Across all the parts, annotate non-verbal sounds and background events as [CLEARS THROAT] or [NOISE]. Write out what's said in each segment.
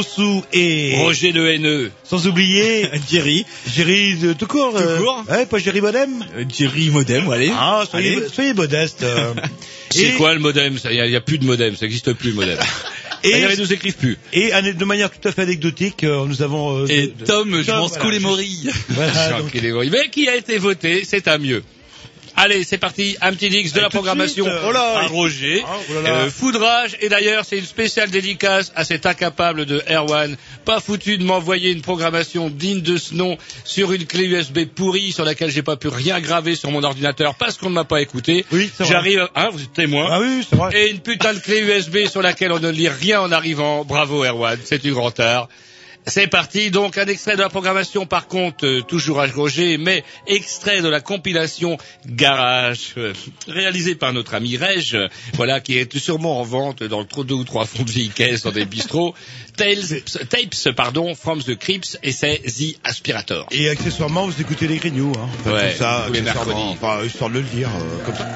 Grossou et Roger le haineux. sans oublier [LAUGHS] Jerry. Jerry de tout court. euh, court. Ouais, pas Jerry Modem. Euh, Jerry Modem, allez. Ah, soyez, Allez. soyez modeste. euh. [LAUGHS] C'est Et- quoi le modem? Il n'y a, plus de modem, ça n'existe plus le modem. [LAUGHS] Et, ils nous écrivent plus. et de manière tout à fait anecdotique, euh, nous avons... euh, Et de- de- Tom, je m'en voilà, les morilles. Voilà. Mais qui a été voté, c'est un mieux. Allez, c'est parti, un petit Dix de Allez, la de programmation suite, euh, oh là, à il- Roger. Ah, oh là là. Euh, foudrage, et d'ailleurs, c'est une spéciale dédicace à cet incapable de Erwan, pas foutu de m'envoyer une programmation digne de ce nom sur une clé USB pourrie sur laquelle j'ai pas pu rien graver sur mon ordinateur parce qu'on ne m'a pas écouté. Oui, c'est vrai. J'arrive, hein, vous êtes témoin. Ah oui, c'est vrai. Et une putain de clé USB sur laquelle on ne lit rien en arrivant. Bravo Erwan, c'est du grand art. C'est parti, donc un extrait de la programmation par contre, euh, toujours à Roger, mais extrait de la compilation Garage, euh, réalisé par notre ami Reg, euh, voilà, qui est sûrement en vente dans le deux ou trois fonds de vie caisse dans des bistrots. [LAUGHS] Tales, tapes, pardon, from the Crips, et c'est The Aspirator. Et accessoirement, vous écoutez les grignoux, hein. Enfin, Ouais, comme ça, tous les mercredis. Enfin, histoire de le dire, euh, comme ça.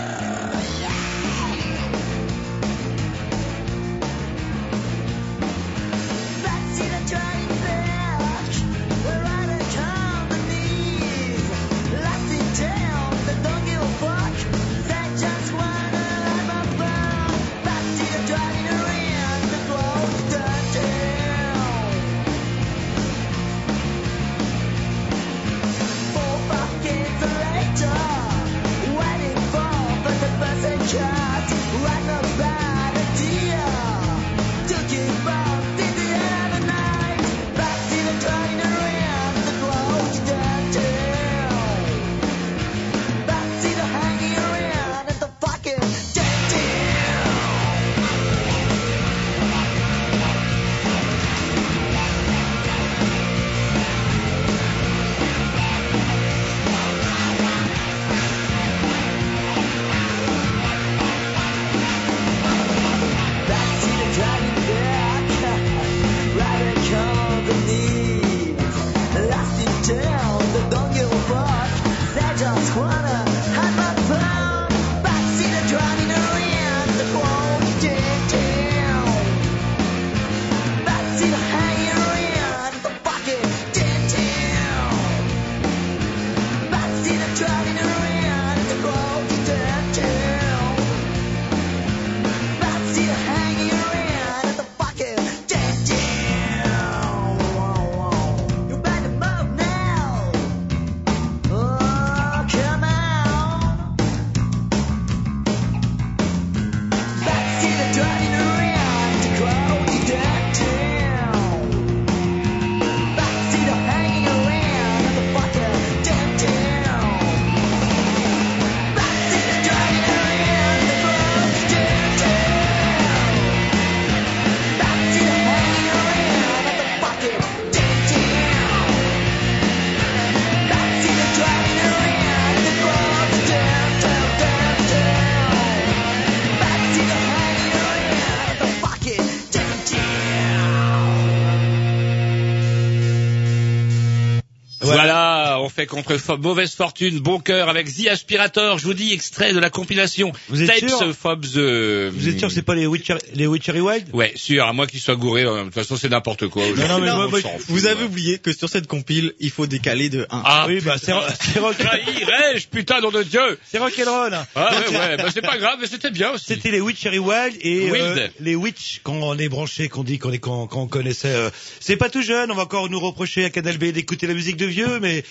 Fait contre mauvaise fortune, bon cœur avec The Aspirator. Je vous dis extrait de la compilation Vous êtes Tapes sûr of the. Vous êtes sûr que c'est pas les Witcher, les Witchery Wild? Ouais, sûr. À moins qu'il soit gouré. euh, De toute façon, c'est n'importe quoi. Non, non, mais Aujourd'hui, moi, moi, fout, Vous avez ouais. oublié que sur cette compile, il faut décaler de 1. Ah Oui, bah c'est ro- c'est rock, Trahirais-je, putain, nom de Dieu c'est rock'n'roll. hein. Ah ouais, ouais, [LAUGHS] bah, c'est pas grave, mais c'était bien aussi. C'était les Witchery Wild et Wild. euh, les Witch quand on est branché, qu'on dit qu'on est quand, quand on connaissait. euh, c'est pas tout jeune, on va encore nous reprocher à Canal B d'écouter la musique de vieux, mais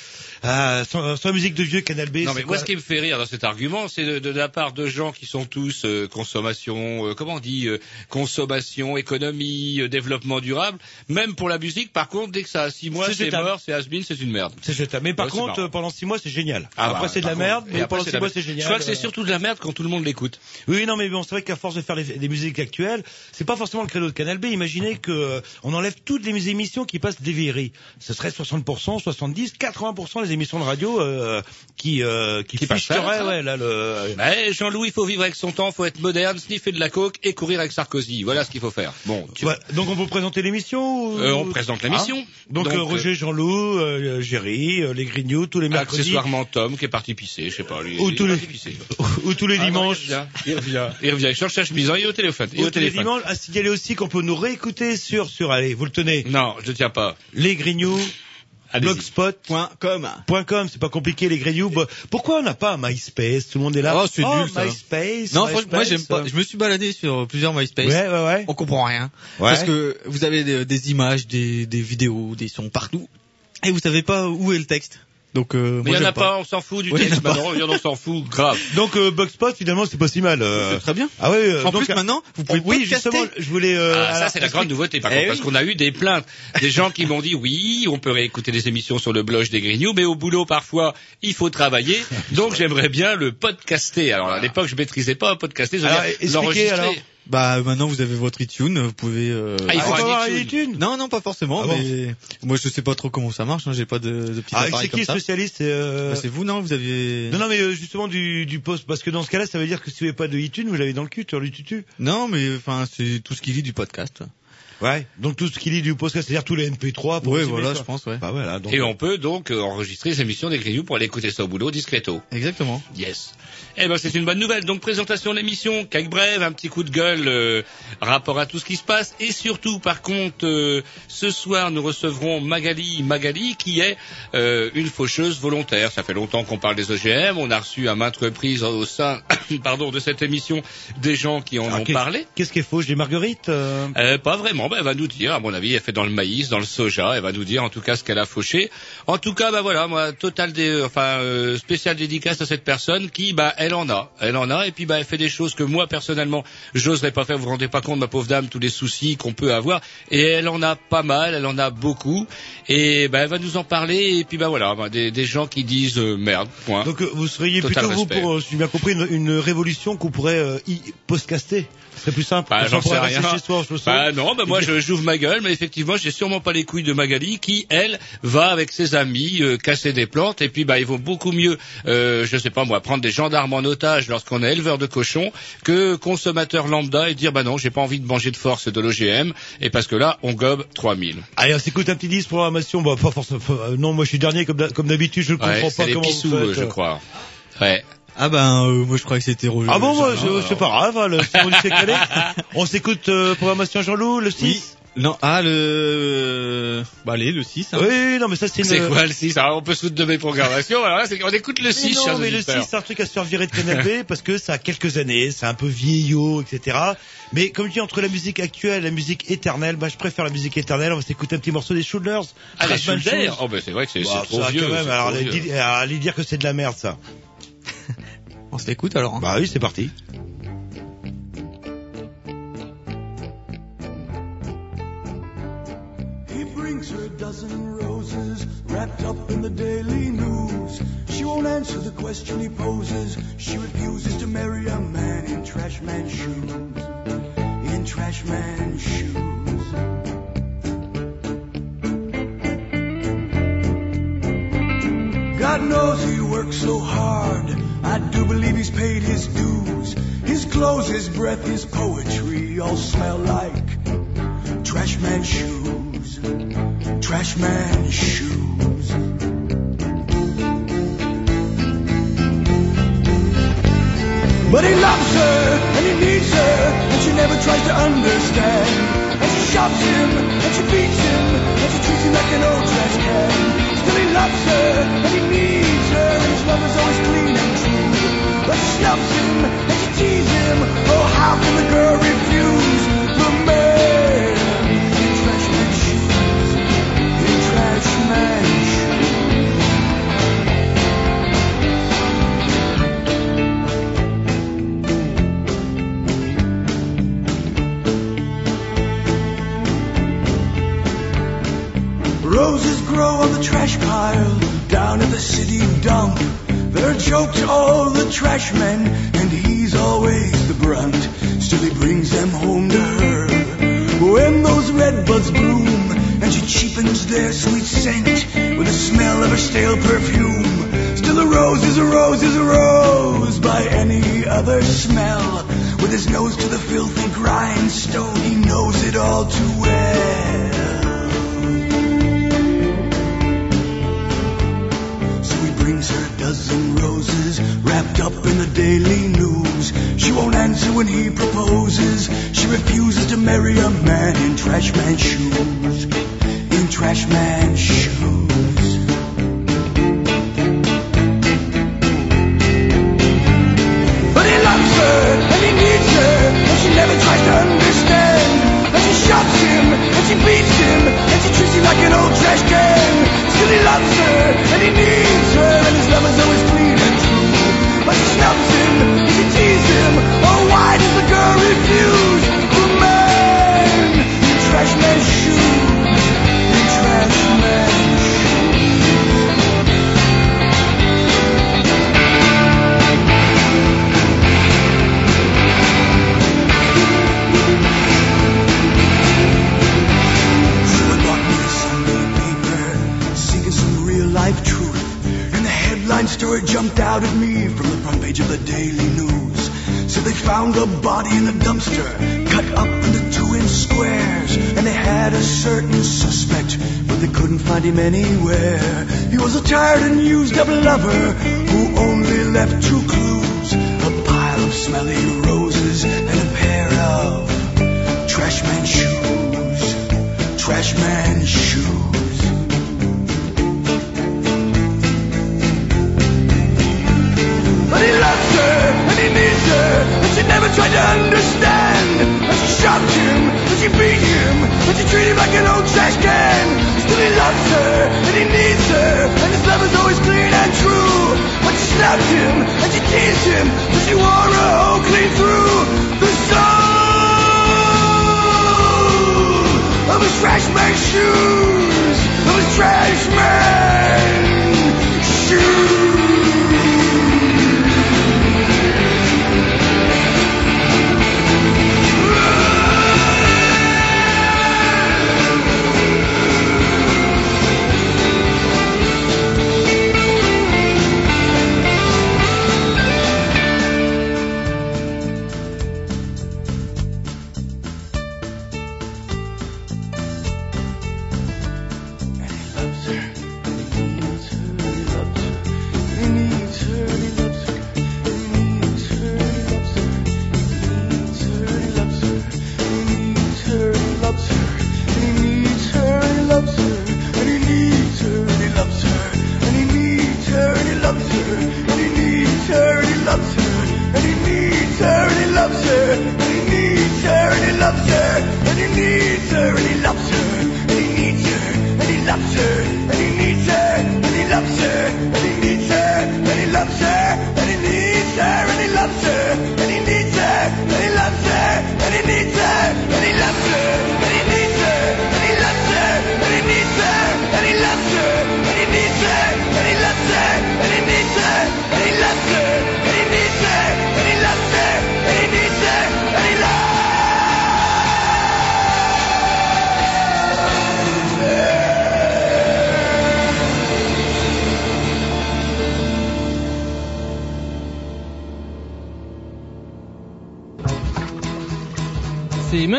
euh, sans, sans musique de vieux Canal B. Non mais quoi moi ce qui me fait rire dans cet argument, c'est de, de la part de gens qui sont tous euh, consommation, euh, comment on dit, euh, consommation, économie, euh, développement durable. Même pour la musique, par contre, dès que ça a six mois, C'est mort, c'est has-been, c'est une merde. C'est jetable. Mais par Ouais, contre, pendant six mois, c'est génial. Ah après, bah, c'est de la merde, mais pendant six mois, c'est génial. Je crois que c'est surtout de la merde quand tout le monde l'écoute. Oui, non, mais bon, c'est vrai qu'à force de faire les- des musiques actuelles, c'est pas forcément le credo de Canal B. Imaginez que euh, on enlève toutes les émissions qui passent des vieilleries. Ce serait 60%, 70%, 80% des émissions de radio euh, qui euh, qui, Qui ficheraient, ouais, là le. Mais Jean-Louis, il faut vivre avec son temps, faut être moderne, sniffer de la coke et courir avec Sarkozy. Voilà ce qu'il faut faire. Bon, tu- Ouais, donc on peut présenter l'émission ou- Euh, on présente l'émission. Ah. Donc, Donc, euh, Roger, Jean-Loup, Géry, les Grignoux, tous les mercredis, accessoirement Tom qui est parti pisser, je sais pas. Lui, Ou il tous les- pisser. [LAUGHS] ou tous les Ah non, dimanches. il revient, il revient, il. Sur sa chemise, hein, il est au téléphone. Il est au téléphone. dimanches, à signaler aussi qu'on peut nous réécouter sur, sur, allez, vous le tenez, Non, je tiens pas. les Grignoux. blogspot.com, .com. c'est pas compliqué, les Grignoux. Pourquoi on n'a pas MySpace? Tout le monde est là. Oh, c'est nul, ça. MySpace. Non, MySpace, franchement, moi j'aime pas. Je me suis baladé sur plusieurs MySpace. Ouais, ouais, ouais. On comprend rien. Ouais. Parce que vous avez des, des images, des, des vidéos, des sons partout. Et vous savez pas où est le texte. Donc, euh, Mais il y en a pas, on s'en fout du en a Bah non, il y en a, on s'en fout, grave. [LAUGHS] Donc, euh, Blogspot, finalement, c'est pas si mal. euh. C'est très bien. Ah ouais, euh, En donc, plus, maintenant, vous pouvez oui, justement, je voulais. Euh, Ah, ça c'est la grande nouveauté par Eh contre, oui. parce qu'on a eu des plaintes, des gens qui m'ont dit oui, on peut réécouter les émissions sur le blog des Grignoux, mais au boulot parfois il faut travailler, [LAUGHS] donc j'aimerais bien le podcaster. Alors à l'époque je maîtrisais pas podcaster, je veux Bah maintenant vous avez votre iTunes, vous pouvez. euh, Ah, il Ah, faut faut avoir un iTunes. iTunes. Non non pas forcément. Ah bon mais moi je sais pas trop comment ça marche. Hein, J'ai pas de, de petits Ah, appareils c'est qui le spécialiste c'est, euh... Bah, c'est vous non Vous aviez. Non, non, mais euh, justement du, du post, parce que dans ce cas-là, ça veut dire que si vous n'avez pas de iTunes, vous l'avez dans le cul, sur le tutu. Non, mais enfin c'est tout ce qu'il lit du podcast. Ouais. Donc tout ce qu'il dit du podcast, c'est-à-dire tous les MP3. Pour aussi voilà je pense ouais. Bah voilà. Donc, Et on peut donc euh, enregistrer les émissions des Grignoux pour aller écouter ça au boulot discreto. Exactement. Yes. Eh ben c'est une bonne nouvelle. Donc présentation de l'émission, quelques brèves, un petit coup de gueule euh, rapport à tout ce qui se passe et surtout par contre euh, ce soir nous recevrons Magali Magali qui est euh, une faucheuse volontaire. Ça fait longtemps qu'on parle des OGM, on a reçu à maintes reprises au sein [COUGHS] pardon de cette émission des gens qui en ont parlé. Qu'est-ce qui est faux J'ai Marguerite. euh, Euh, pas vraiment, ben, elle va nous dire, à mon avis, elle fait dans le maïs, dans le soja, elle va nous dire en tout cas ce qu'elle a fauché. En tout cas, bah voilà, moi, total dé, enfin, euh, spécial dédicace à cette personne qui, bah, elle en a, elle en a, et puis bah, elle fait des choses que moi, personnellement, j'oserais pas faire, vous vous rendez pas compte, ma pauvre dame, tous les soucis qu'on peut avoir, et elle en a pas mal, elle en a beaucoup, et bah, elle va nous en parler, et puis bah voilà, bah, des, des gens qui disent euh, merde, point. Donc euh, vous seriez Total plutôt vous respect. pour, euh, si j'ai bien compris, une, une révolution qu'on pourrait euh, y postcaster? Ce serait plus simple. Bah, j'en sais rien. soi, je. Bah non, bah moi je j'ouvre ma gueule, mais effectivement j'ai sûrement pas les couilles de Magali qui elle va avec ses amis euh, casser des plantes et puis bah il vaut beaucoup mieux, euh, je sais pas moi, prendre des gendarmes en otage lorsqu'on est éleveur de cochons que consommateur lambda et dire bah non j'ai pas envie de manger de force de l'OGM et parce que là on gobe 3000. Allez, on s'écoute un petit disque programmation. Bah, pas forcément. euh, non, moi je suis dernier comme d'ha- comme d'habitude. Je ne Ouais, comprends c'est pas les comment pissous, vous euh, faites. je crois. Ouais. Ah ben euh, moi je croyais que c'était Roger. Ah bon, moi, je- non, c'est pas grave. hein, le Simon s'est calé. [LAUGHS] On s'écoute euh, programmation Jean-Loup, le 6 Oui. Non, ah le bah allez le 6 hein. Oui, non, mais ça c'est une. C'est quoi le 6 Alors on peut se foutre de mes programmations. Alors là, c'est qu'on écoute le Mais 6, non, chers mais le 6, auditeurs. c'est un truc à se faire virer de Canal B [LAUGHS] parce que ça a quelques années, c'est un peu vieillot, etc. Mais comme je dis, entre la musique actuelle et la musique éternelle, bah, je préfère la musique éternelle. On va s'écouter un petit morceau des Shooters. Ah, les Shoes. Oh ben c'est vrai que c'est Bah, c'est trop ça, vieux. quand même. c'est Alors, trop vieux. allez dire que c'est de la merde, ça. [LAUGHS] On se l'écoute alors. hein. Bah oui, c'est parti. He brings her a dozen roses wrapped up in the daily news. She won't answer the question he poses. She refuses to marry a man in trash man shoes. In trash man shoes. God knows he works so hard. I do believe he's paid his dues. His clothes, his breath, his poetry all smell like trash man shoes. Trash man shoes. But he loves her and he needs her and she never tries to understand. And she shoves him and she beats him is always clean and true. But she snubs him and she teases him. Oh, how can the girl and he's always the brunt. Still, he brings them home to her. When those red buds bloom, and she cheapens their sweet scent with the smell of her stale perfume. Still, a rose is a rose is a rose by any other smell. With his nose to the filthy grindstone, when he proposes. She refuses to marry a man in trash man shoes. In trash man shoes. Found a body in a dumpster, cut up into two inch squares. And they had a certain suspect, but they couldn't find him anywhere. He was a tired and used up lover understand. And she shocked him, and she beat him, and she treated him like an old trash can. Still he loves her and he needs her, and his love is always clean and true. But she snapped him and she teased him, but she wore her hole clean through the soul of his trash man shoes, of his trash man shoes.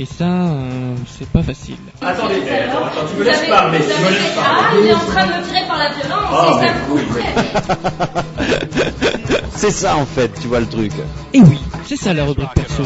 Et ça, euh, c'est pas facile. Attendez, attends, attends, tu me laisses parler, tu me laisses Ah, parler. il est en train de me tirer par la violence, Ah, et ça oui. [LAUGHS] C'est ça en fait, tu vois le truc. Et oui, c'est ça la rubrique perso.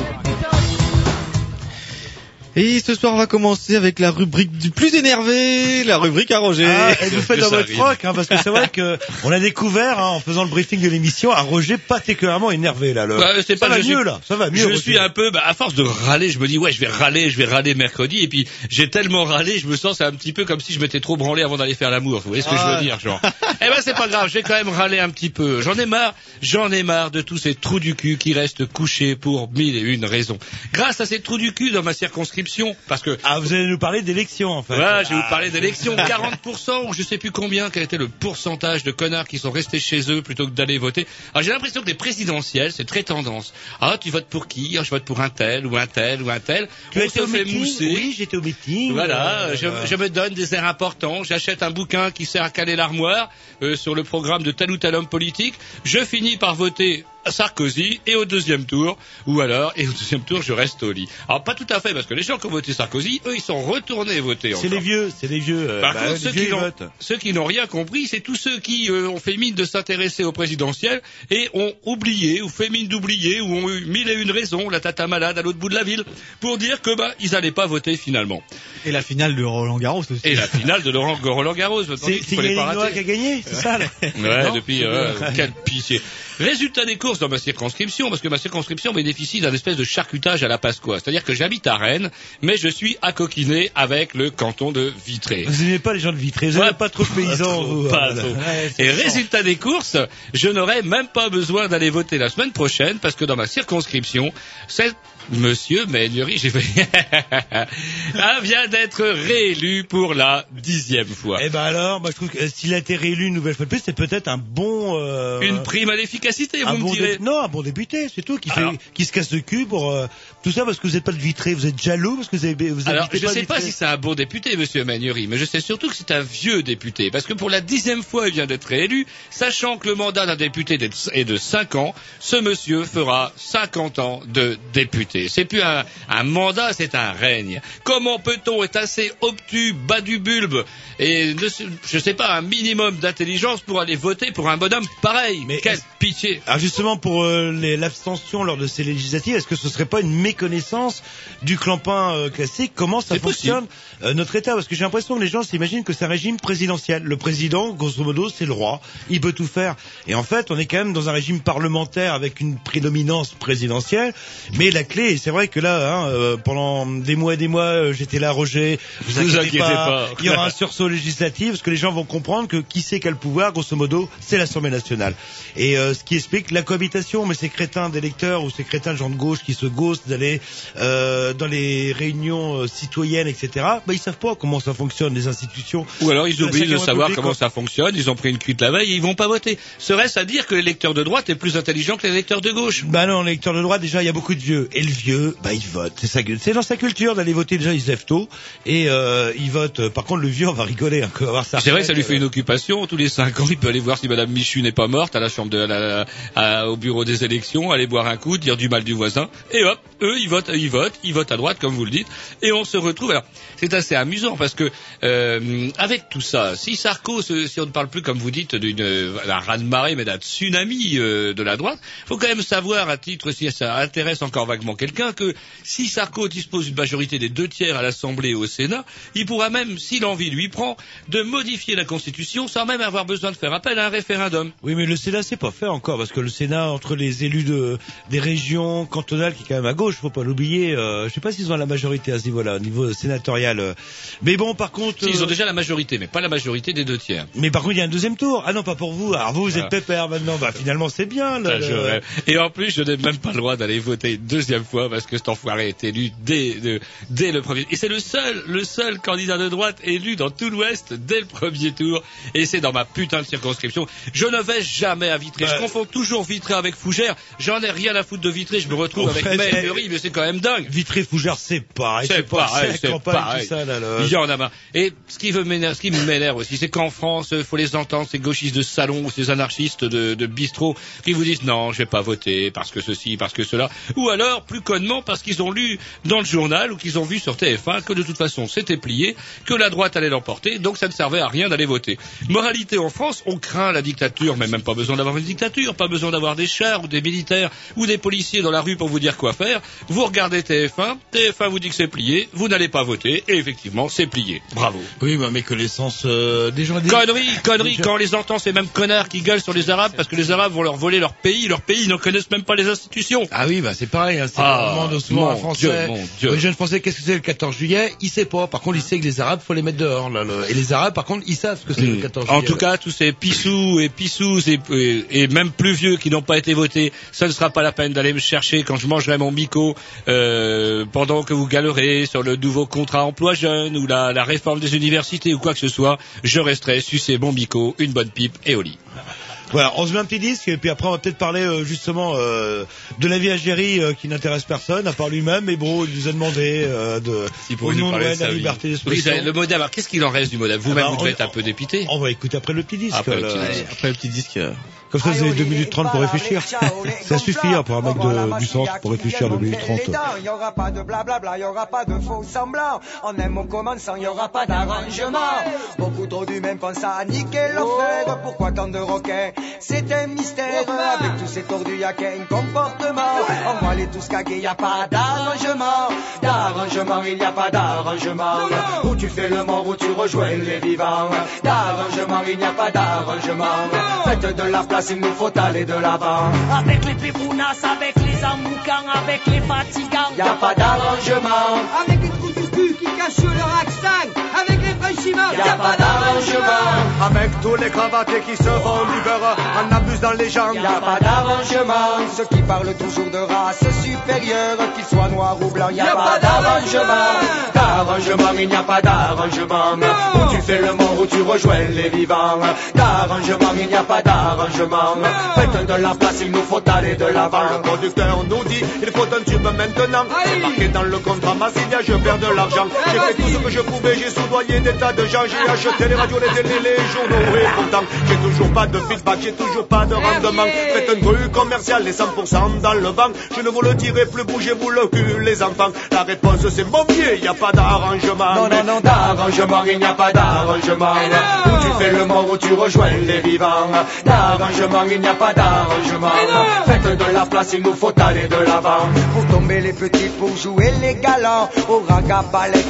Et ce soir, on va commencer avec la rubrique du plus énervé, la rubrique à Roger. Ah, et vous faites dans votre froc, hein, parce que c'est vrai que [LAUGHS] on a découvert hein, en faisant le briefing de l'émission un Roger particulièrement énervé là. Le... Ouais, c'est pas va mieux suis- là, ça va mieux. Je Roger. suis un peu, bah, à force de râler, je me dis ouais, je vais râler, je vais râler mercredi, et puis j'ai tellement râlé, je me sens c'est un petit peu comme si je m'étais trop branlé avant d'aller faire l'amour. Vous voyez ce que je veux dire, genre Eh ben c'est pas grave, je vais quand même râler un petit peu. J'en ai marre, j'en ai marre de tous ces trous du cul qui restent couchés pour mille et une raisons. Grâce à ces trous du cul dans ma circonscription, parce que Ah, vous allez nous parler d'élections en fait. Ouais, je vais vous Ah. parler d'élections. 40% ou je sais plus combien, quel était le pourcentage de connards qui sont restés chez eux plutôt que d'aller voter. Alors j'ai l'impression que les présidentielles, c'est très tendance. Ah, tu votes pour qui? Ah, Je vote pour un tel ou un tel ou un tel. Tu On se au fait meeting? mousser. Oui, j'étais au meeting. Voilà, Euh, je, euh, je me donne des airs importants, j'achète un bouquin qui sert à caler l'armoire euh, sur le programme de tel ou tel homme politique, je finis par voter Sarkozy et au deuxième tour, ou alors, et au deuxième tour, je reste au lit. Alors pas tout à fait, parce que les gens qui ont voté Sarkozy, eux, ils sont retournés voter. C'est les vieux, c'est les vieux. euh, Par bah, contre, ceux vieux, qui, n'ont, votent. ceux qui n'ont rien compris, c'est tous ceux qui euh, ont fait mine de s'intéresser au présidentiel et ont oublié, ou fait mine d'oublier, ou ont eu mille et une raisons, la tata malade à l'autre bout de la ville, pour dire que bah ils n'allaient pas voter finalement. Et la finale de Roland Garros aussi. Et la finale de Laurent Roland Garros, C'est Yannick Noah qui a gagné, c'est ça là Ouais, Non depuis euh, quelle pitié. Résultat des courses dans ma circonscription, parce que ma circonscription bénéficie d'un espèce de charcutage à la Pasqua. C'est-à-dire que j'habite à Rennes, mais je suis accoquiné avec le canton de Vitré. Vous aimez pas les gens de Vitré, vous aimez pas trop de paysans. vous, pas voilà. trop. Ouais, Et fort. résultat des courses, je n'aurai même pas besoin d'aller voter la semaine prochaine parce que dans ma circonscription, c'est Monsieur Maignery, j'ai fait, [LAUGHS] ah, vient d'être réélu pour la dixième fois. Eh ben alors, moi je trouve que euh, s'il a été réélu une nouvelle fois de plus, c'est peut-être un bon. euh, Une prime à l'efficacité, vous bon me direz. dé- Non, un bon député, c'est tout, qui, fait, Alors. qui se casse le cul pour euh, tout ça parce que vous n'êtes pas de Vitré, vous êtes jaloux parce que vous avez vous Alors, je ne sais pas si c'est un bon député, Monsieur Magnery, mais je sais surtout que c'est un vieux député, parce que pour la dixième fois, il vient d'être réélu, sachant que le mandat d'un député est de 5 ans, ce monsieur fera 50 ans de député. C'est plus un, un mandat, c'est un règne. Comment peut-on être assez obtus, bas du bulbe, et ne, je sais pas, un minimum d'intelligence pour aller voter pour un bonhomme pareil? Mais Quelle pitié. Alors justement pour euh, l'abstention lors de ces législatives, est-ce que ce serait pas une méconnaissance du clampin euh, classique? Comment ça fonctionne? Euh, notre État Parce que j'ai l'impression que les gens s'imaginent que c'est un régime présidentiel. Le président, grosso modo, c'est le roi. Il peut tout faire. Et en fait, on est quand même dans un régime parlementaire avec une prédominance présidentielle. Mais la clé, c'est vrai que là, hein, euh, pendant des mois et des mois, euh, j'étais là, Roger. Vous Vous inquiétez pas, pas. Il y aura un sursaut législatif parce que les gens vont comprendre que qui a le pouvoir, grosso modo, c'est l'Assemblée nationale. Et euh, ce qui explique la cohabitation, mais ces crétins d'électeurs ou ces crétins de gens de gauche qui se gossent d'aller euh, dans les réunions euh, citoyennes, etc. ils savent pas comment ça fonctionne les institutions. Ou alors ils oublient de savoir République, comment quoi. ça fonctionne, ils ont pris une cuite la veille et ils vont pas voter. Serait-ce à dire que l'électeur de droite est plus intelligent que l'électeur de gauche? Bah non, l'électeur de droite déjà il y a beaucoup de vieux et le vieux, bah il vote. C'est sa dans sa culture d'aller voter déjà ils se lèvent tôt et euh, il vote. Par contre le vieux on va rigoler, hein, on va voir ça. C'est vrai ça lui fait une occupation. Tous les cinq ans, il peut aller voir si Madame Michu n'est pas morte à la chambre de, à la- à- au bureau des élections, aller boire un coup, dire du mal du voisin. Et hop, eux, ils votent, ils votent, ils votent à droite, comme vous le dites. Et on se retrouve. Alors, c'est assez amusant parce que euh, avec tout ça, si Sarko, si on ne parle plus, comme vous dites, d'une euh, d'un raz-de-marée, mais d'un tsunami euh, de la droite, faut quand même savoir, à titre, si ça intéresse encore vaguement quelqu'un, que si Sarko dispose d'une majorité des deux tiers à l'Assemblée et au Sénat, il pourra même, si l'envie lui prend, de modifier la Constitution sans même avoir besoin de faire appel à un référendum. Oui, mais le Sénat c'est pas fait encore parce que le Sénat entre les élus de des régions cantonales qui est quand même à gauche, faut pas l'oublier. Euh, je sais pas s'ils ont la majorité à ce niveau-là, au niveau sénatorial. Euh. Mais bon, par contre, Si, ils euh, ont déjà la majorité, mais pas la majorité des deux tiers. mais par contre il y a un deuxième tour. Ah non, pas pour vous. Alors vous, vous êtes Ah. pépère maintenant. Bah finalement c'est bien. là, le-. Et en plus, je n'ai même pas le droit d'aller voter une deuxième fois parce que cet enfoiré est élu dès, de- dès le premier. Et c'est le seul, le seul candidat de droite élu dans tout l'Ouest dès le premier tour. Et c'est dans ma putain de circonscription. Je ne vais jamais à Vitré. Bah, je comprends confonds toujours Vitré avec Fougères. J'en ai rien à foutre de Vitré, je me retrouve En avec Maël mais c'est quand même dingue. Vitré Fougère, c'est pareil. C'est pareil, c'est pareil. Là. Il y en a marre. Et ce qui, qui m'énerve aussi, c'est qu'en France, il faut les entendre, ces gauchistes de salon ou ces anarchistes de, de bistrot, qui vous disent non, je vais pas voter parce que ceci, parce que cela. Ou alors, plus connement, parce qu'ils ont lu dans le journal ou qu'ils ont vu sur TF1 que de toute façon c'était plié, que la droite allait l'emporter, donc ça ne servait à rien d'aller voter. Moralité en France, on craint la dictature, mais même pas besoin d'avoir une dictature, pas besoin d'avoir des chars ou des militaires ou des policiers dans la rue pour vous dire quoi faire. Vous regardez TF1, TF1 vous dit que c'est plié, vous n'allez pas voter, et effectivement, c'est plié. Bravo. Oui, bah, mais connaissance euh, des gens. Des... Conneries, conneries, quand on les entend, ces mêmes connards qui gueulent sur les Arabes parce que les Arabes vont leur voler leur pays, leur pays, ils ne connaissent même pas les institutions. Ah oui, bah c'est pareil. Hein, c'est Ah, souvent un Français. Dieu, mon Dieu. Le jeune Français, qu'est-ce que c'est le 14 juillet? Il sait pas. Par contre, il sait que les Arabes, faut les mettre dehors. Là, Et les Arabes, par contre, ils savent ce que c'est le 14 juillet. En tout cas, tous ces pissous et pissous et, et- et même plus vieux qui n'ont pas été votés, ça ne sera pas la peine d'aller me chercher quand je mangerai mon bico euh, pendant que vous galerez sur le nouveau contrat emploi jeune ou la, la réforme des universités ou quoi que ce soit. Je resterai sucer mon bico, une bonne pipe et au lit. Voilà, on se met un petit disque et puis après on va peut-être parler euh, justement euh, de la vie Algérie euh, qui n'intéresse personne à part lui-même. Mais bon, il nous a demandé euh, de Si au nom de la liberté d'expression. le modem, alors qu'est-ce qu'il en reste du modem? Vous-même, Ah bah, vous devez on- être un peu dépité. On va écouter après le petit disque. Après le là. petit Ouais, disque. après le petit disque. Euh, Comme ça, vous avez 2 minutes 30 pour réfléchir. ça suffit hein, pour un mec de- du centre pour réfléchir 2 minutes 30. Il y aura pas de blablabla, il y aura pas de faux semblants. En aime en commençant, il y aura pas d'arrangement. Beaucoup trop d'humains pensent à niquer. Pourquoi tant de roquets C'est un mystère. Avec tous ces tordus, y a qu'un comportement. On va les tous caguer, y a pas d'arrangement. D'arrangement, il y a pas d'arrangement. Où tu fais le mort, où tu rejoins les vivants. D'arrangement, il n'y a pas d'arrangement. Faites de la place, il nous faut aller de l'avant. Avec les pépounas, avec les amoukans, avec les fatigants. Y a pas d'arrangement. Avec les cul qui cachent leur accent. Avec les franchiments. Y a pas d'arrangement. Avec tous les cravatés qui se font du beurre en abusent dans les jambes. Y a pas d'arrangement. Ceux qui parlent toujours de race supérieure, qu'ils soient noirs ou blancs, y a, pas d'arrangement. D'arrangement, il n'y a pas d'arrangement. Où tu fais le mort, où tu rejoins les vivants. D'arrangement, il n'y a pas d'arrangement. Faites de la place, il nous faut aller de l'avant. Le producteur nous dit il faut un tube maintenant. C'est marqué dans le contrat Massilia, je perds de l'argent. J'ai fait tout ce que je pouvais, j'ai soudoyé des tas de gens. J'ai acheté les radios, les télés, les journaux. Et pourtant, j'ai toujours pas de feedback, j'ai toujours pas de rendement. Faites un truc commercial, les 100% dans le vent. Je ne vous le dirai plus, bougez-vous le cul, les enfants. La réponse c'est mon pied, y a pas d'arrangement. Non, non, non, d'arrangement, il n'y a pas d'arrangement. Où tu fais le mort, où tu rejoins les vivants. D'arrangement, il n'y a pas d'arrangement. Faites de la place, il nous faut aller de l'avant. Pour tomber les petits, pour jouer les galants. Au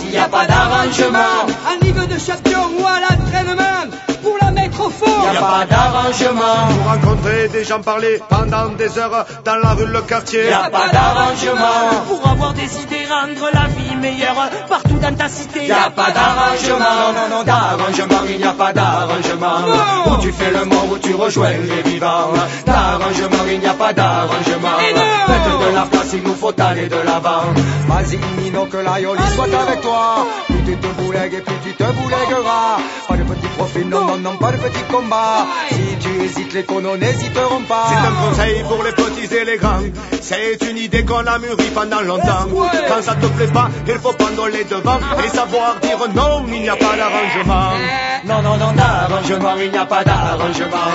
il n'y a pas d'arrangement. Un niveau de champion ou à l'entraînement. Pour la mettre au fond. N'y a pas d'arrangement. Pour rencontrer des gens parler pendant des heures dans la rue, le quartier. Il n'y a pas d'arrangement. Pour avoir des idées, rendre la vie meilleure. Partout dans ta cité. Il n'y a pas d'arrangement, non, non, non, d'arrangement, il n'y a pas d'arrangement. Où tu fais le mort, où tu rejoins les vivants. D'arrangement, il n'y a pas d'arrangement. Faites de la place, il nous faut aller de l'avant. Vas-y, Nino, que la yoli soit avec toi. Tu te boulègues et puis tu te boulègueras. Pas de petit profil, non, non, non, pas de petit combat. Si tu hésites, les conos n'hésiteront pas. C'est un conseil pour les petits et les grands. C'est une idée qu'on a mûrie pendant longtemps. Quand ça te plaît pas, il faut prendre les devants et savoir dire non, il n'y a pas d'arrangement. Non, non, non, d'arrangement, il n'y a pas d'arrangement.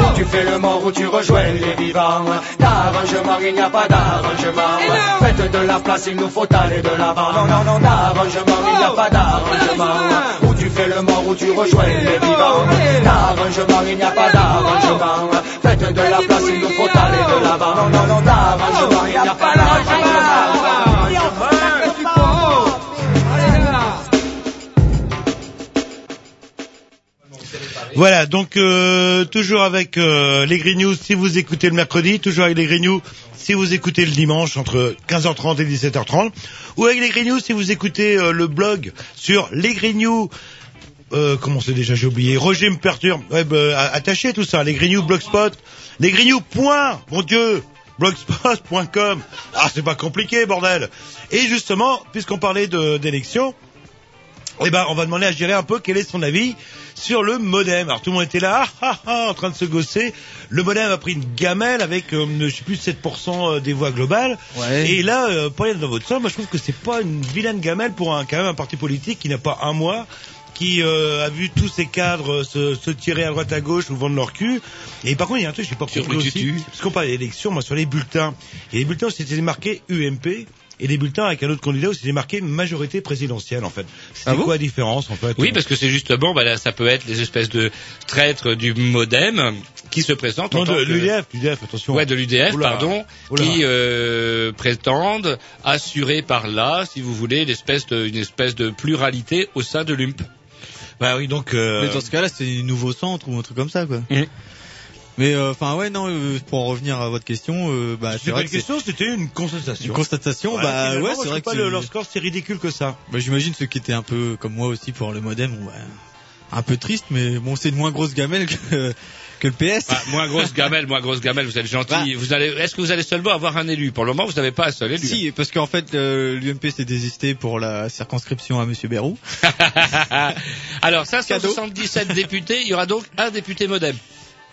Où tu fais le mort, où tu rejoins les vivants. D'arrangement, il n'y a pas d'arrangement. Faites de la place, il nous faut aller de l'avant. Non, non, non, d'arrangement, il n'y a pas d'arrangement. Où tu fais le mort, où tu rejoins les vivants. D'arrangement, il n'y a pas d'arrangement. Faites de la place, il nous faut aller de l'avant. Non, non, non, d'arrangement, il n'y a pas d'arrangement. Voilà, donc euh, toujours avec euh, les Green News si vous écoutez le mercredi, toujours avec les Green News si vous écoutez le dimanche entre 15h30 et 17h30, ou avec les Green News si vous écoutez euh, le blog sur les Green News. Comment c'est déjà j'ai oublié Roger me perturbe ouais, bah, attaché tout ça les Green News blogspot les Green News point mon dieu blogspot.com ah c'est pas compliqué bordel et justement puisqu'on parlait d'élections Eh ben, on va demander à gérer un peu quel est son avis sur le modem. Alors tout le monde était là, ah, ah, ah, en train de se gosser. Le modem a pris une gamelle avec, euh, je sais plus, 7% des voix globales. Ouais. Et là, euh, pour aller dans votre sens, moi je trouve que c'est pas une vilaine gamelle pour un, quand même un parti politique qui n'a pas un mois qui euh, a vu tous ses cadres se, se tirer à droite à gauche ou vendre leur cul. Et par contre, il y a un truc que j'ai pas compris aussi, parce qu'on parle d'élections, moi sur les bulletins. Et les bulletins, c'était marqué UMP. Et les bulletins avec un autre candidat où c'était marqué majorité présidentielle en fait. C'était Ah bon quoi la différence en fait Oui, parce que c'est justement, bah, là, ça peut être les espèces de traîtres du modem qui se présentent Non, en tant de que... l'UDF, l'UDF, attention. Ouais, de l'UDF, pardon, Oula. qui euh, prétendent assurer par là, si vous voulez, l'espèce de, une espèce de pluralité au sein de l'UMP. Bah oui, donc. Euh... Mais dans ce cas-là, c'est un nouveau centre ou un truc comme ça, quoi. Mhm. Mais euh, enfin ouais non euh, pour en revenir à votre question euh, bah C'est c'est pas une que c'est question, c'était une constatation. une constatation Voilà, bah ouais c'est vrai que pas le- c'est- leur score si ridicule que ça. bah, j'imagine ceux qui étaient un peu comme moi aussi pour le modem bah, un peu triste mais bon c'est une moins grosse gamelle que que le PS. Bah, moins grosse gamelle, moins grosse gamelle, vous êtes gentil. Bah. Vous allez, est-ce que vous allez seulement avoir un élu? Pour le moment, vous n'avez pas un seul élu. Si parce qu'en fait euh, l'UMP s'est désisté pour la circonscription à Monsieur Bérou. [LAUGHS] Alors, 577 députés, il y aura donc un député modem.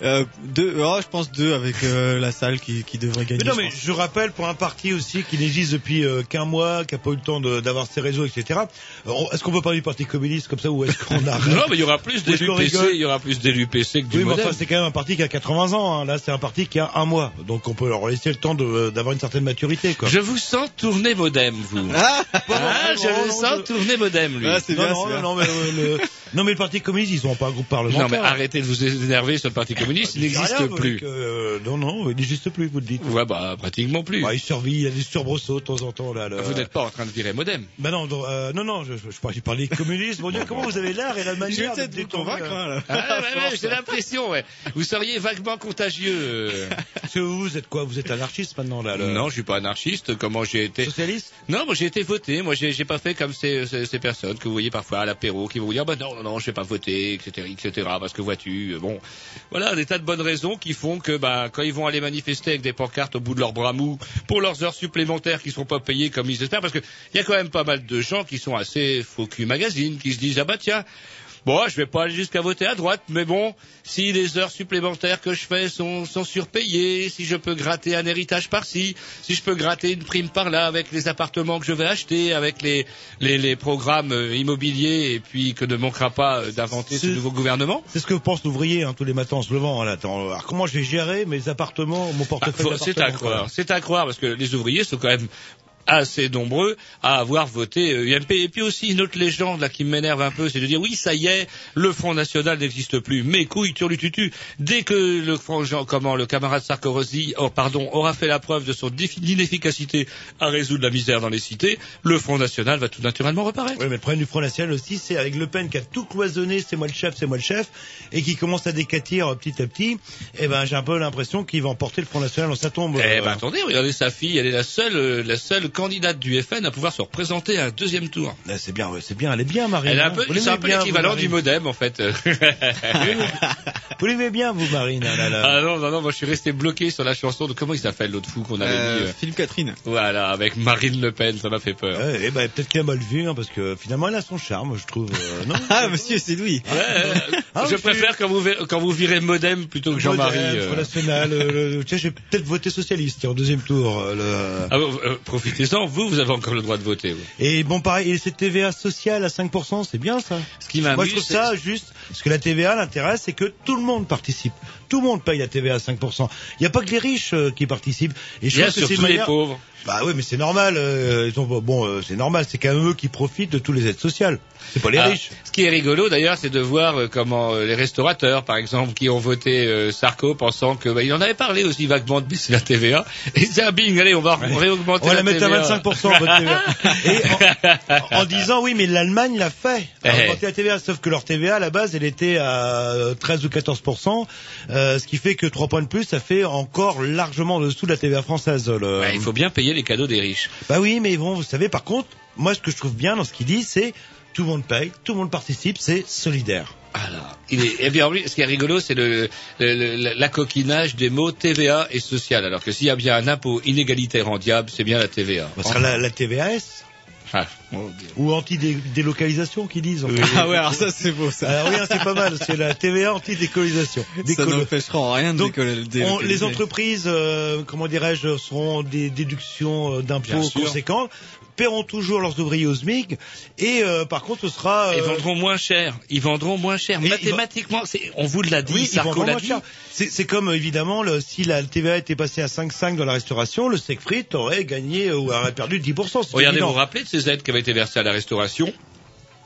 Euh, deux, oh, je pense deux avec euh, la salle qui, qui devrait gagner. Mais non, je mais pense. je rappelle pour un parti aussi qui n'existe depuis euh, qu'un mois, qui a pas eu le temps de- d'avoir ses réseaux, etc. Euh, Est-ce qu'on peut parler du parti communiste comme ça ou est-ce qu'on [LAUGHS] arrête Non, mais il y aura plus [LAUGHS] d'élus PC, il y aura plus d'élus PC que du Oui, mais enfin, c'est quand même un parti qui a 80 ans. hein. Là, c'est un parti qui a un mois. Donc, on peut leur laisser le temps de- d'avoir une certaine maturité, quoi. Je vous sens tourner modem, vous. Ah, Ah, je non, vous non, sens tourner modem, lui. Ah, c'est non, bien, non, bien. non, mais, euh, le... non, mais le parti communiste, ils ont pas un groupe parlementaire. Non, mais arrêtez de vous énerver sur le Parti communiste, il Je dis n'existe plus. euh, non, non, il n'existe plus, vous le dites. Ouais, bah, pratiquement plus. Bah, il survit, il y a des surbrosseaux de temps en temps, là. Vous n'êtes pas en train de virer modem. Bah non, non, euh, non, non, je, je, je parlais- je parlais communiste. Mon Dieu, comment vous avez l'air et la manière de peut-être vous convaincre. là. Hein. Ah, [LAUGHS] j'ai l'impression, ouais. Vous seriez vaguement contagieux. euh. Parce que vous, vous êtes quoi? Vous êtes anarchiste maintenant, là. Non, je suis pas anarchiste. Comment j'ai été? Socialiste? Non, moi j'ai été voté. Moi j'ai pas fait comme ces, ces, ces personnes que vous voyez parfois à l'apéro qui vont vous dire bah non non non je vais pas voter etc etc parce que vois-tu euh, bon voilà des tas de bonnes raisons qui font que bah quand ils vont aller manifester avec des pancartes au bout de leurs bras mous pour leurs heures supplémentaires qui seront pas payées comme ils espèrent parce que il y a quand même pas mal de gens qui sont assez faux cul magazine qui se disent ah bah tiens Bon, je vais pas aller jusqu'à voter à droite, mais bon, si les heures supplémentaires que je fais sont, sont surpayées, si je peux gratter un héritage par-ci, si je peux gratter une prime par-là avec les appartements que je vais acheter, avec les, les, les programmes euh, immobiliers, et puis que ne manquera pas euh, d'inventer ce nouveau gouvernement. C'est ce que pense l'ouvrier hein, tous les matins en se levant. Là, attends, alors comment je vais gérer mes appartements, mon Ah, portefeuille c'est à croire, c'est à croire, parce que les ouvriers sont quand même assez nombreux à avoir voté euh, UMP. Et puis aussi une autre légende là qui m'énerve un peu, c'est de dire oui ça y est, le Front National n'existe plus. Mais couilles turlututu, dès que le Front Jean, comment le camarade Sarkozy, oh, pardon, aura fait la preuve de son inefficacité à résoudre la misère dans les cités, le Front National va tout naturellement reparaître. Oui, mais le problème du Front National aussi, c'est avec Le Pen qui a tout cloisonné, c'est moi le chef, c'est moi le chef, et qui commence à décatir euh, petit à petit. Eh ben, j'ai un peu l'impression qu'il va emporter le Front National dans sa tombe. Eh euh. ben attendez, regardez sa fille, elle est la seule, euh, la seule candidate du FN à pouvoir se représenter à un deuxième tour. Eh, c'est bien, c'est bien, elle est bien, Marine. Elle est un hein. peu, c'est un peu l'équivalent du modem en fait. [LAUGHS] Vous l'aimez bien, vous, Marine. ah là là. Ah non, non, non, moi je suis resté bloqué sur la chanson de comment il s'appelle l'autre fou qu'on avait Euh, dit. euh, Philippe Catherine. Voilà, avec Marine Le Pen, ça m'a fait peur. Ouais, eh ben, peut-être qu'elle a mal vu, hein, parce que finalement, elle a son charme, je trouve. euh, non [LAUGHS] Ah monsieur c'est. Ouais, euh, Ah, je préfère quand vous, quand vous virez modem plutôt que Jean-Marie. Euh. National, euh, sais, j'ai peut-être voté socialiste tiens, en deuxième tour. le... Ah, bon, euh, vous, vous avez encore le droit de voter. vous. Et bon, pareil, et cette TVA sociale à 5%, c'est bien ça. Ce qui Moi, je trouve ça juste, parce que la TVA, l'intérêt, c'est que tout le monde participe. Tout le monde paye la TVA à 5%. Il n'y a pas que les riches euh, qui participent. Et je Bien trouve que c'est tous les pauvres. Bah oui, mais c'est normal. euh, ils ont, bon, euh, c'est normal. C'est quand même eux qui profitent de tous les aides sociales. C'est pas les Ah, riches. Ce qui est rigolo d'ailleurs, c'est de voir euh, comment euh, les restaurateurs, par exemple, qui ont voté euh, Sarko, pensant que bah, il en avait parlé aussi vaguement de baisser la TVA. [LAUGHS] Et c'est un bing, allez, on va réaugmenter On va la, la mettre TVA. à 25% votre TVA. [LAUGHS] Et en, en disant oui, mais l'Allemagne l'a fait. Eh. A augmenté la TVA, sauf que leur TVA à la base, elle était à 13 ou 14%, euh, ce qui fait que 3 points de plus, ça fait encore largement en dessous de la TVA française. le- Ouais, il faut bien payer les cadeaux des riches. Bah oui, mais bon, vous savez, par contre, moi, ce que je trouve bien dans ce qu'il dit, c'est tout le monde paye, tout le monde participe, c'est solidaire. Alors, il est, eh bien, ce qui est rigolo, c'est le, le- le- la coquinage des mots TVA et social. Alors que s'il y a bien un impôt inégalitaire en diable, c'est bien la TVA. Sera la, la TVAS. Ah, Ou anti-délocalisation, qu'ils disent. Oui. Ah ouais, alors ça, c'est beau, ça. Alors oui, hein, c'est pas mal. C'est la TVA anti-délocalisation. Ça n'empêchera en rien de Donc, On- les entreprises, euh, comment dirais-je, seront des déductions euh, d'impôts conséquentes, paieront toujours leurs ouvriers au SMIC, et euh, par contre, ce sera... Ils euh, vendront moins cher. Ils vendront moins cher. Et ils Mathématiquement, c'est, on vous l'a dit, Oui, ils Sarko vendront l'a moins dit. C'est comme euh, évidemment le, si la TVA était passée à 5,5 dans la restauration, le steak frites aurait gagné ou aurait perdu 10%. c'est Regardez, vous évident. vous rappelez de ces aides qui avaient été versées à la restauration?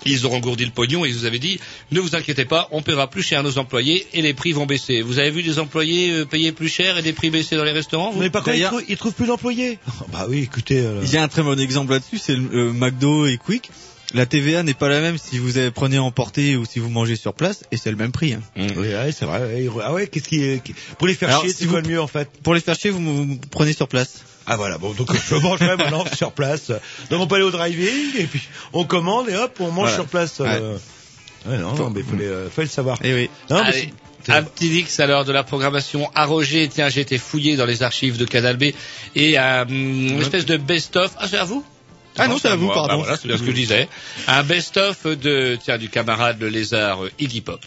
Ils ont engourdi le pognon et ils vous avaient dit ne vous inquiétez pas, on paiera plus cher à nos employés et les prix vont baisser. Vous avez vu des employés euh, payer plus cher et des prix baisser dans les restaurants vous Mais par contre, ils, trou- ils trouvent plus d'employés. [LAUGHS] bah oui, écoutez. euh, Il y a un très bon exemple là-dessus, c'est le euh, McDo et Quick. La TVA n'est pas la même si vous avez- prenez emporté ou si vous mangez sur place, et c'est le même prix. hein. Mmh. Oui, ouais, c'est vrai. Ah ouais, qu'est-ce qui, pour les faire Alors, chier, si c'est quoi vous- le mieux en fait? Pour les faire chier, vous, vous prenez sur place. Ah voilà, bon donc je mangerai maintenant sur place. Donc on peut aller au driving et puis on commande et hop, on mange Voilà. sur place. euh. Ouais, non, non, mais faut, les, euh, faut le savoir. Eh oui. Non, Allez, un petit dix alors de la programmation à Roger. Tiens, j'ai été fouillé dans les archives de Canal B et euh, une espèce de best-of. Ah, c'est à vous? Ah non, c'est à vous, moi. pardon. Bah voilà, c'est bien ce que je disais. Un best-of de, tiens, du camarade le lézard euh, Iggy Pop.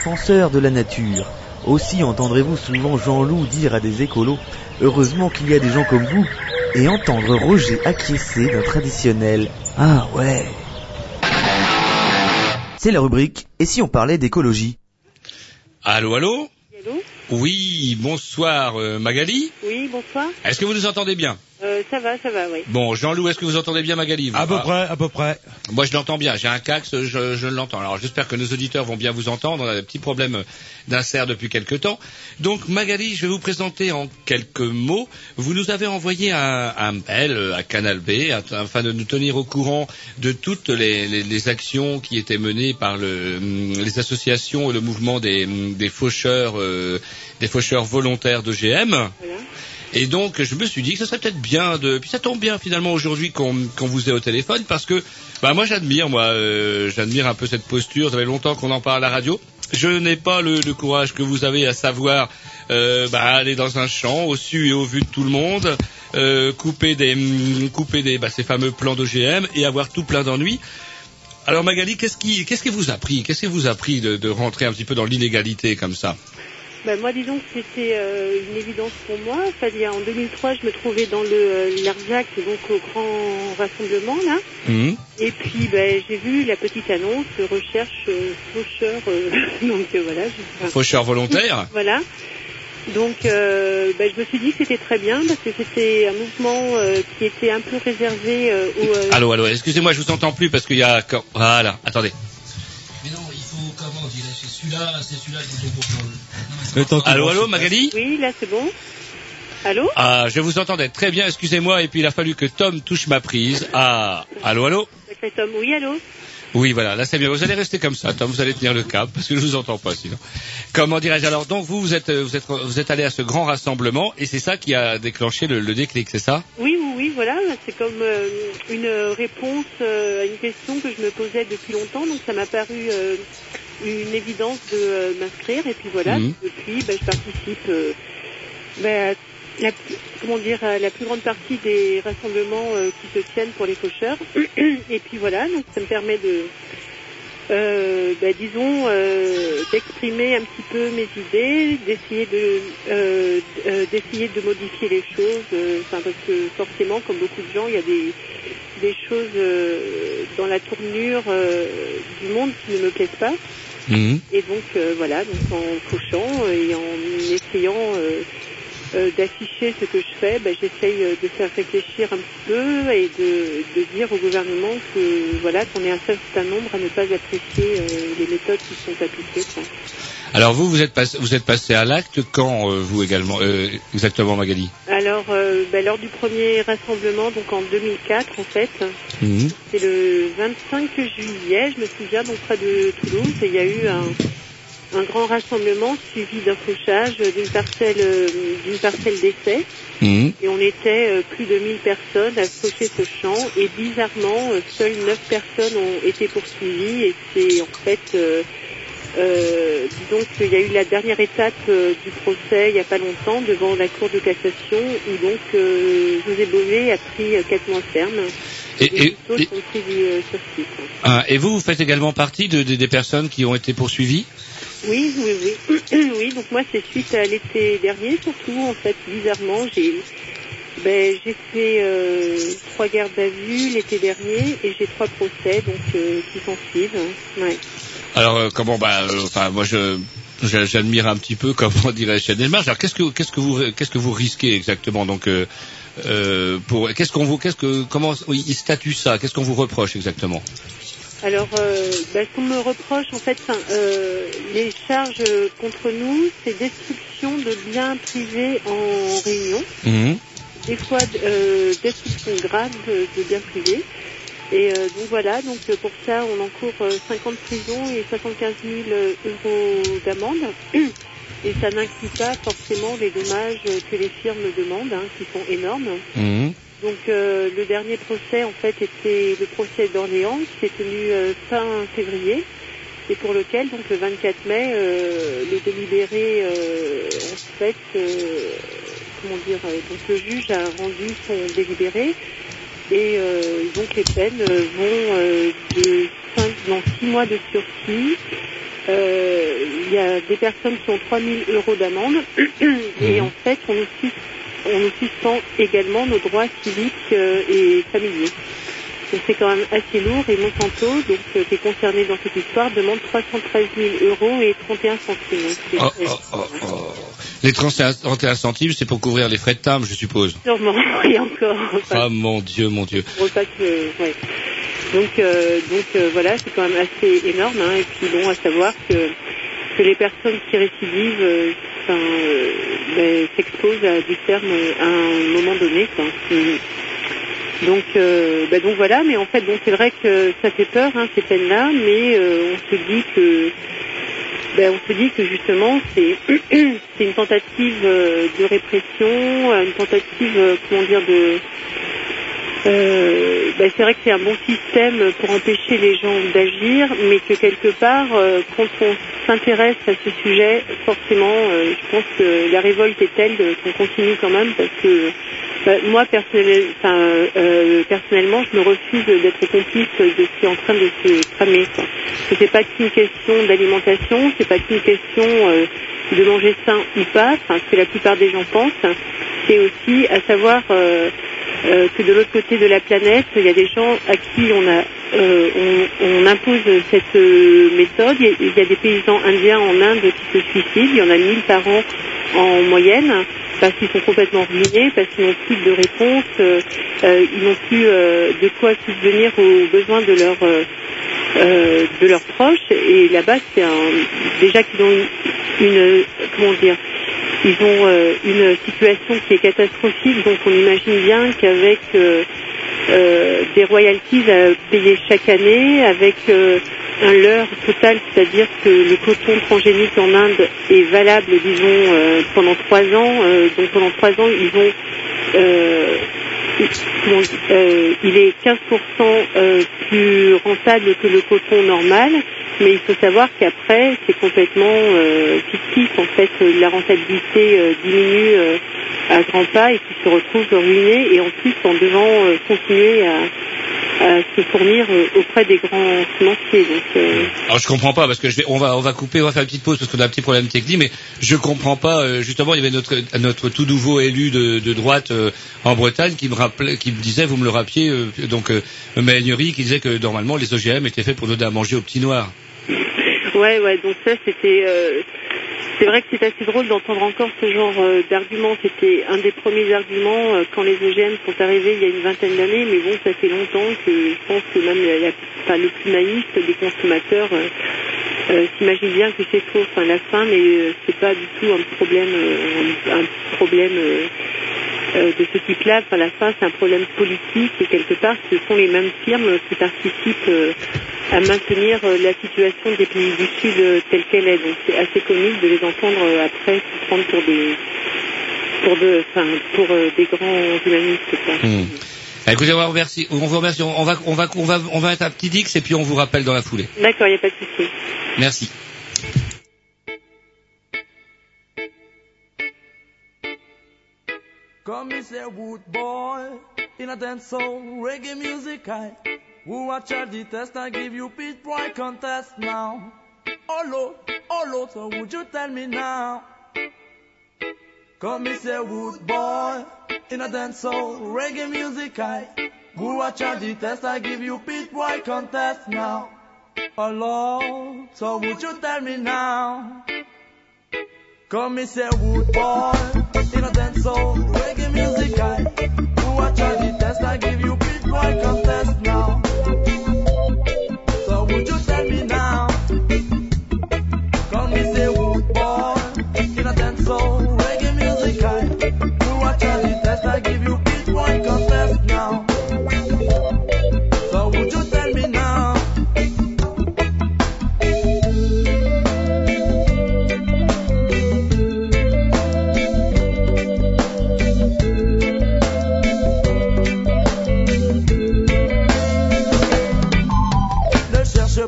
Fervents défenseurs de la nature. Aussi entendrez-vous souvent Jean-Loup dire à des écolos Heureusement qu'il y a des gens comme vous et entendre Roger acquiescer d'un traditionnel Ah ouais. C'est la rubrique Et si on parlait d'écologie? Allô, allô? Allô? Oui, bonsoir euh, Magali. Oui, bonsoir. Est-ce que vous nous entendez bien? Euh, ça va, ça va, oui. Bon, Jean-Loup, est-ce que vous entendez bien Magali vous À peu Ah, près, à peu près. Moi, je l'entends bien. J'ai un cax, je, je l'entends. Alors, j'espère que nos auditeurs vont bien vous entendre. On a des petits problèmes d'insert depuis quelque temps. Donc, Magali, je vais vous présenter en quelques mots. Vous nous avez envoyé un, un mail à Canal B afin de nous tenir au courant de toutes les, les- les actions qui étaient menées par le, les associations et le mouvement des, des faucheurs, euh, des faucheurs volontaires d'OGM. Et donc, je me suis dit que ce serait peut-être bien de. Puis ça tombe bien finalement aujourd'hui qu'on qu'on vous ait au téléphone parce que, bah moi j'admire, moi, euh, j'admire un peu cette posture. Ça fait longtemps qu'on en parle à la radio. Je n'ai pas le, le courage que vous avez à savoir euh, bah, aller dans un champ au su et au vu de tout le monde, euh, couper des couper des bah, ces fameux plans d'OGM et avoir tout plein d'ennuis. Alors Magali, qu'est-ce qui qu'est-ce qui vous a pris? Qu'est-ce qui vous a pris de, de rentrer un petit peu dans l'illégalité comme ça? Bah, moi, disons que c'était euh, une évidence pour moi. A- en 2003, je me trouvais dans le euh, l'Arzac, donc au grand rassemblement là. Mhm. Et puis, ben, j'ai vu la petite annonce euh, recherche euh, faucheur. euh, [LAUGHS] donc euh, voilà. Faucheur volontaire Voilà. Donc, euh, ben, je me suis dit que c'était très bien parce que c'était un mouvement euh, qui était un peu réservé euh, aux. Allô, allô, excusez-moi, je vous entends plus parce qu'il y a... Voilà, attendez. Celui-là, c'est celui-là que je Allô, allô, Magali Oui, là, c'est bon. Allô Ah, je vous entendais très bien, excusez-moi, et puis il a fallu que Tom touche ma prise. Ah, allô, allô Tom. Oui, allô Oui, voilà, là c'est bien. Vous allez rester comme ça, Tom, vous allez tenir le cap, parce que je vous entends pas sinon. Comment dirais-je Alors, donc vous, vous êtes, euh, vous êtes, vous êtes allé à ce grand rassemblement, et c'est ça qui a déclenché le, le déclic, c'est ça? Oui, oui, oui, voilà, c'est comme euh, une réponse euh, à une question que je me posais depuis longtemps, donc ça m'a paru euh, une évidence de euh, m'inscrire, et puis voilà, Mhm. depuis, ben, je participe euh, ben, à la, comment dire, à la plus grande partie des rassemblements euh, qui se tiennent pour les faucheurs, [CLEARS THROAT] et puis voilà, donc ça me permet de, euh, ben, disons, euh, d'exprimer un petit peu mes idées, d'essayer de, euh, d'essayer de modifier les choses. parce que forcément, comme beaucoup de gens, il y a des, des choses dans la tournure du monde qui ne me plaisent pas. Et donc, euh, voilà, donc en cochant et en essayant euh, euh, d'afficher ce que je fais, ben, j'essaye euh, de faire réfléchir un petit peu et de, de dire au gouvernement que voilà qu'on est un certain nombre à ne pas apprécier euh, les méthodes qui sont appliquées. quoi. Alors vous, vous êtes, passé, vous êtes passé à l'acte quand, euh, vous également euh, Exactement, Magali Alors, euh, ben, lors du premier rassemblement, donc en 2004 en fait, Mhm. c'est le 25 juillet, je me souviens, donc près de Toulouse, et il y a eu un, un grand rassemblement suivi d'un fauchage d'une parcelle, euh, d'une parcelle d'essai. Mhm. Et on était euh, plus de 1000 personnes à faucher ce champ et bizarrement, euh, seules 9 personnes ont été poursuivies et c'est en fait, euh, euh, disons qu'il y a eu la dernière étape euh, du procès il n'y a pas longtemps devant la Cour de cassation où donc euh, José Bové a pris euh, 4 mois ferme Et, et, et, les autres et- ont pris du euh, ah, et vous, vous faites également partie de, de- des personnes qui ont été poursuivies? Oui, oui, oui. [CLEARS THROAT] oui, donc moi c'est suite à l'été dernier surtout, en fait, bizarrement, j'ai ben, j'ai fait euh, trois gardes à vue l'été dernier et j'ai trois procès donc euh, qui s'en suivent. Ouais. Alors euh, comment bah euh, enfin moi je j'admire un petit peu [LAUGHS] comment dirais-je cette démarche. Alors qu'est-ce que qu'est-ce que vous qu'est-ce que vous risquez exactement donc euh, pour qu'est-ce qu'on vous qu'est-ce que comment oui, il statue ça Qu'est-ce qu'on vous reproche exactement? Alors, euh, ben, ce qu'on me reproche, en fait, euh, les charges contre nous, c'est destruction de biens privés en réunion. des fois destruction grave de, de biens privés. Et euh, donc voilà, donc euh, pour ça on encourt euh, 50 prisons et 75 000 euros d'amende. [CLEARS THROAT] Et ça n'inclut pas forcément les dommages que les firmes demandent, hein, qui sont énormes. Donc euh, le dernier procès en fait était le procès d'Orléans qui s'est tenu euh, fin février et pour lequel donc le 24 mai euh, le délibéré euh, en fait euh, comment dire euh, donc le juge a rendu son délibéré et euh, donc les peines euh, vont euh, de 5 non 6 mois de sursis il y a des personnes qui ont 3000 euros d'amende [CLEARS THROAT] et en fait on nous, sus- on nous suspend également nos droits civiques et familiaux. Donc c'est quand même assez lourd et Monsanto, donc, euh, qui est concerné dans cette histoire, demande 313 000 euros et 31 centimes. Oh, oh, oh, oh. Les 31 31 centimes, c'est pour couvrir les frais de timbre, je suppose. Sûrement, [LAUGHS] et encore. Enfin, Ah mon Dieu, mon Dieu. pour pas que, ouais. Donc, euh, donc euh, voilà, c'est quand même assez énorme. Hein, et puis bon, à savoir que, que les personnes qui récidivent euh, ben, s'exposent à du terme à un moment donné. Quoi. Mm. Donc, ben, donc voilà, mais en fait, bon, c'est vrai que ça fait peur hein, ces peines-là, mais on se dit que ben, on se dit que justement [CLEARS THROAT] c'est une tentative euh, de répression, euh, une tentative, euh, comment dire, de euh, ben, c'est vrai que c'est un bon système pour empêcher les gens d'agir, mais que quelque part, euh, quand on s'intéresse à ce sujet, forcément, euh, je pense que la révolte est telle qu'on continue quand même parce que Bah, moi, personnel- euh, personnellement, je me refuse d'être complice de ce qui est en train de se tramer. que c'est pas qu'une question d'alimentation, c'est pas qu'une question euh, de manger sain ou pas, ce que la plupart des gens pensent. C'est aussi à savoir euh, euh, que de l'autre côté de la planète, il y a des gens à qui on a euh, on, on impose cette euh, méthode. Il y, a, des paysans indiens en Inde qui se suicident. Il y en a 1000 par an en moyenne parce qu'ils sont complètement ruinés, parce qu'ils n'ont plus de réponse, euh, euh, ils n'ont plus de quoi subvenir aux besoins de leurs de leurs proches. Et là-bas, c'est déjà qu'ils ont une, une- comment dire, ils ont euh, une situation qui est catastrophique. Donc, on imagine bien qu'avec euh, euh, des royalties à payer chaque année, avec un leurre total, c'est-à-dire que le coton transgénique en Inde est valable, disons, pendant trois ans. Donc pendant trois ans, ils ont comment- euh, il est 15% euh, plus rentable que le coton normal, mais il faut savoir qu'après, c'est complètement euh, fictif. En fait, la rentabilité euh, diminue à grands pas et qu'ils se retrouvent ruinés et en plus en devant continuer à, se fournir auprès des grands financiers. Donc, euh, je comprends pas parce que je vais, on va, on va couper, on va faire une petite pause parce qu'on a un petit problème technique, mais je comprends pas. euh, justement, il y avait notre, notre tout nouveau élu de, droite euh, en Bretagne qui me rappelait, qui me disait, vous me le rappeliez, donc euh, qui disait que normalement les OGM étaient faits pour donner à manger aux petits noirs. Ouais, ouais, donc ça c'était. euh, c'est vrai que c'est assez drôle d'entendre encore ce genre euh, d'argument. C'était un des premiers arguments euh, quand les OGM sont arrivés il y a une vingtaine d'années, mais bon, ça fait longtemps que je pense que même la- la- enfin, le plus naïf des consommateurs euh, euh, s'imagine bien que c'est faux. Enfin, la fin, mais euh, c'est pas du tout un problème, euh, un problème. Euh, de ce type-là, enfin, la fin, c'est un problème politique et quelque part, ce sont les mêmes firmes qui participent euh, à maintenir euh, la situation des pays du Sud telle qu'elle est. Donc c'est assez comique de les entendre après se prendre pour des pour de, enfin, pour des grands humanistes. Quoi. Hmm. Ah, Écoutez, on vous remercie. On vous remercie. On va, on va, on va, on va mettre un petit dix et puis on vous rappelle dans la foulée. D'accord, il n'y a pas de souci. Merci. Come a wood boy in a dance soul reggae music I Who watch all the test I give you beat boy contest now. Oh Lord, oh Lord, so would you tell me now? Come a wood boy in a dance soul reggae music I Who watch all the test I give you beat boy contest now. Oh Lord, so would you tell me now? Come me say wood boy in a dance soul reggae music I who watch all the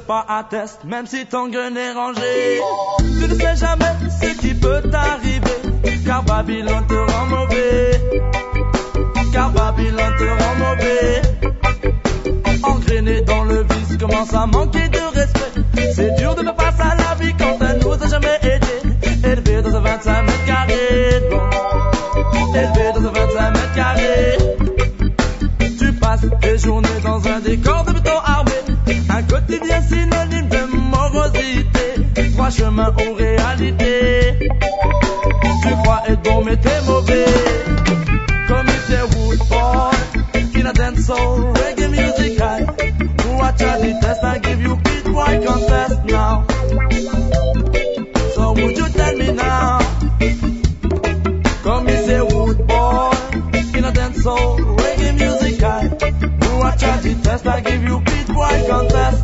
pas un test, même si ton gun est rangé. Tu ne sais jamais ce qui peut t'arriver, car Babylone te rend mauvais. Car Babylone te rend mauvais. Engrainé dans le vice, commence à manquer de respect. C'est dur de faire face à la vie quand elle nous a jamais aidé. Élevé dans un 25 mètres carrés, bon. Élevé dans un 25 mètres carrés. Tu passes tes journées dans un décor de béton armé. Un quotidien synonyme de morosité. Trois chemins aux réalités. Tu crois être bon, mais t'es mauvais. Comme il était Wood Boy. In a dance soul reggae music high. Watch out the test, I give you beat boy contest To I give you beat boy contest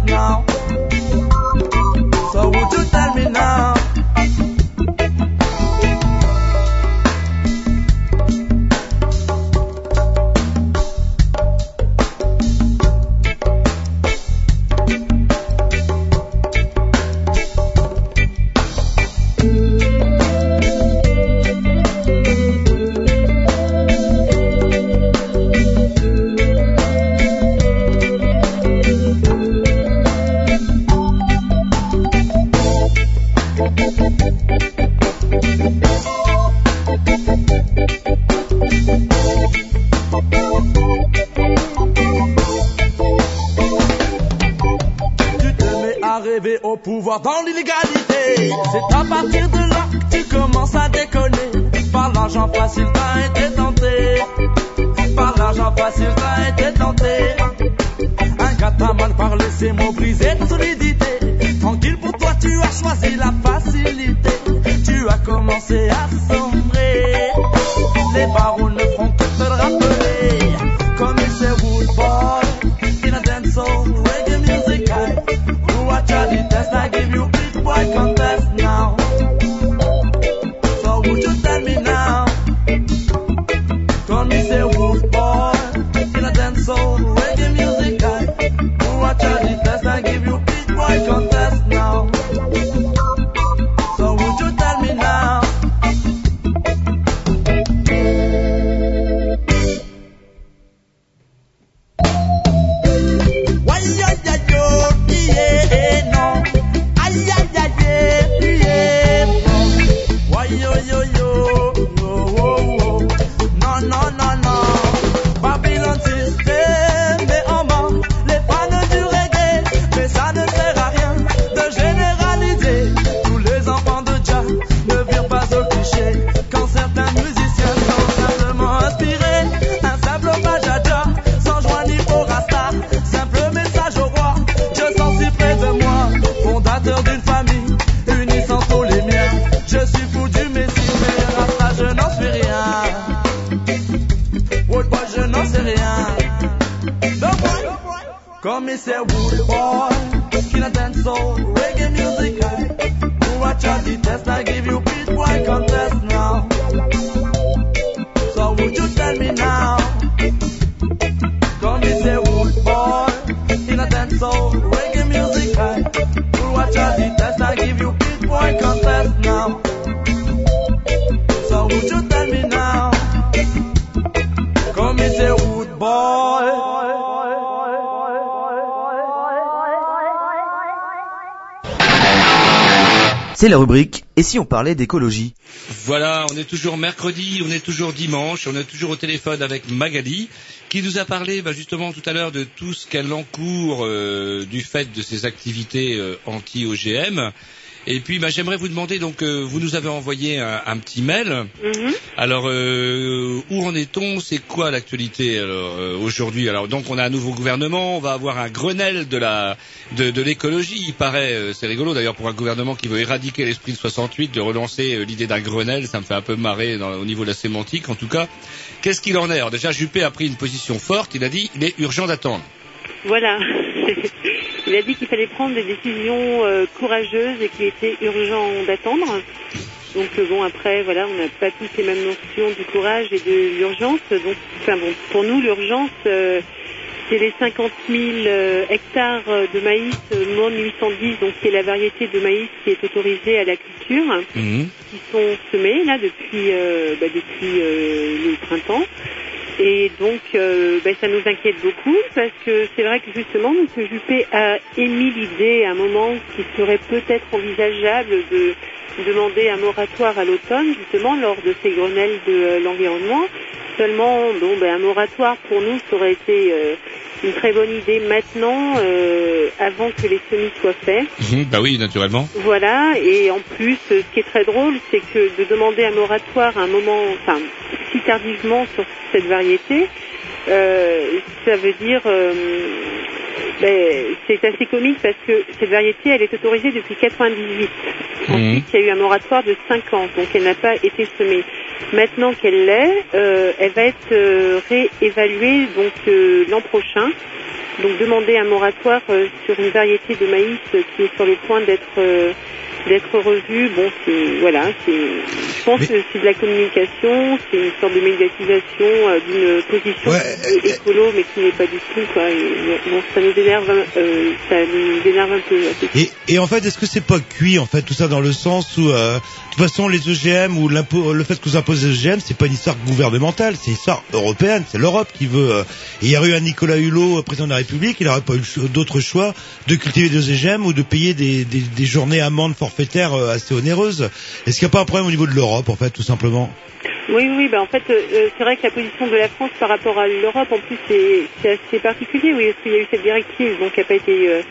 Et si on parlait d'écologie Voilà, on est toujours mercredi, on est toujours dimanche, on est toujours au téléphone avec Magali, qui nous a parlé bah, justement tout à l'heure de tout ce qu'elle encourt euh, du fait de ses activités euh, anti-OGM. Et puis bah, j'aimerais vous demander, donc euh, vous nous avez envoyé un, un petit mail. Mhm. Alors euh, où en est-on? C'est quoi l'actualité euh, aujourd'hui? Alors donc on a un nouveau gouvernement, on va avoir un Grenelle de la de, de l'écologie. Il paraît, c'est rigolo d'ailleurs pour un gouvernement qui veut éradiquer l'esprit de 68, de relancer l'idée d'un Grenelle. Ça me fait un peu marrer dans- au niveau de la sémantique. En tout cas, qu'est-ce qu'il en est? Alors déjà Juppé a pris une position forte. Il a dit il est urgent d'attendre. Voilà. [LAUGHS] Il a dit qu'il fallait prendre des décisions euh, courageuses et qu'il était urgent d'attendre. Donc euh, bon, après, voilà, on n'a pas tous les mêmes notions du courage et de l'urgence. Donc, enfin bon, pour nous, l'urgence, euh, c'est les 50 000 euh, hectares de maïs Monde 810, donc qui est la variété de maïs qui est autorisée à la culture, qui sont semés là depuis euh, bah, depuis le printemps. Et donc, euh, ben, ça nous inquiète beaucoup parce que c'est vrai que justement, M. Juppé a émis l'idée à un moment qu'il serait peut-être envisageable de demander un moratoire à l'automne, justement, lors de ces grenelles de euh, l'environnement. Seulement, bon, ben, un moratoire pour nous, ça aurait été euh, une très bonne idée maintenant, euh, avant que les semis soient faits. Mhm, bah oui, naturellement. Voilà, et en plus, euh, ce qui est très drôle, c'est que de demander un moratoire à un moment, enfin, si tardivement sur cette variété, euh, ça veut dire, euh, ben, c'est assez comique parce que cette variété, elle est autorisée depuis 98. Ensuite, il y a eu un moratoire de 5 ans, donc elle n'a pas été semée. Maintenant qu'elle l'est, euh, elle va être euh, réévaluée donc euh, l'an prochain. Donc demander un moratoire sur une variété de maïs qui est sur le point d'être d'être revue. Bon, c'est voilà, c'est je pense que c'est de la communication, c'est une sorte de médiatisation euh, d'une position euh, écolo, mais qui n'est pas du tout quoi. Et, bon, ça nous énerve, un- euh, ça nous énerve un peu. Et, et en fait, est-ce que c'est pas cuit en fait tout ça dans le sens où, euh, de toute façon, les OGM ou l'impôt- le fait que vous imposez les OGM, c'est pas une histoire gouvernementale, c'est une histoire européenne, c'est l'Europe qui veut. euh, il y a eu un Nicolas Hulot, euh, président de la République, il n'aurait pas eu d'autre choix de cultiver des OGM ou de payer des, des, des journées amendes euh, assez onéreuses. Est-ce qu'il n'y a pas un problème au niveau de l'Europe en fait, tout simplement? Oui, oui, bah en fait, euh, euh, c'est vrai que la position de la France par rapport à l'Europe, en plus, c'est assez particulier, oui, parce qu'il y a eu cette directive, donc qui n'a pas été, euh,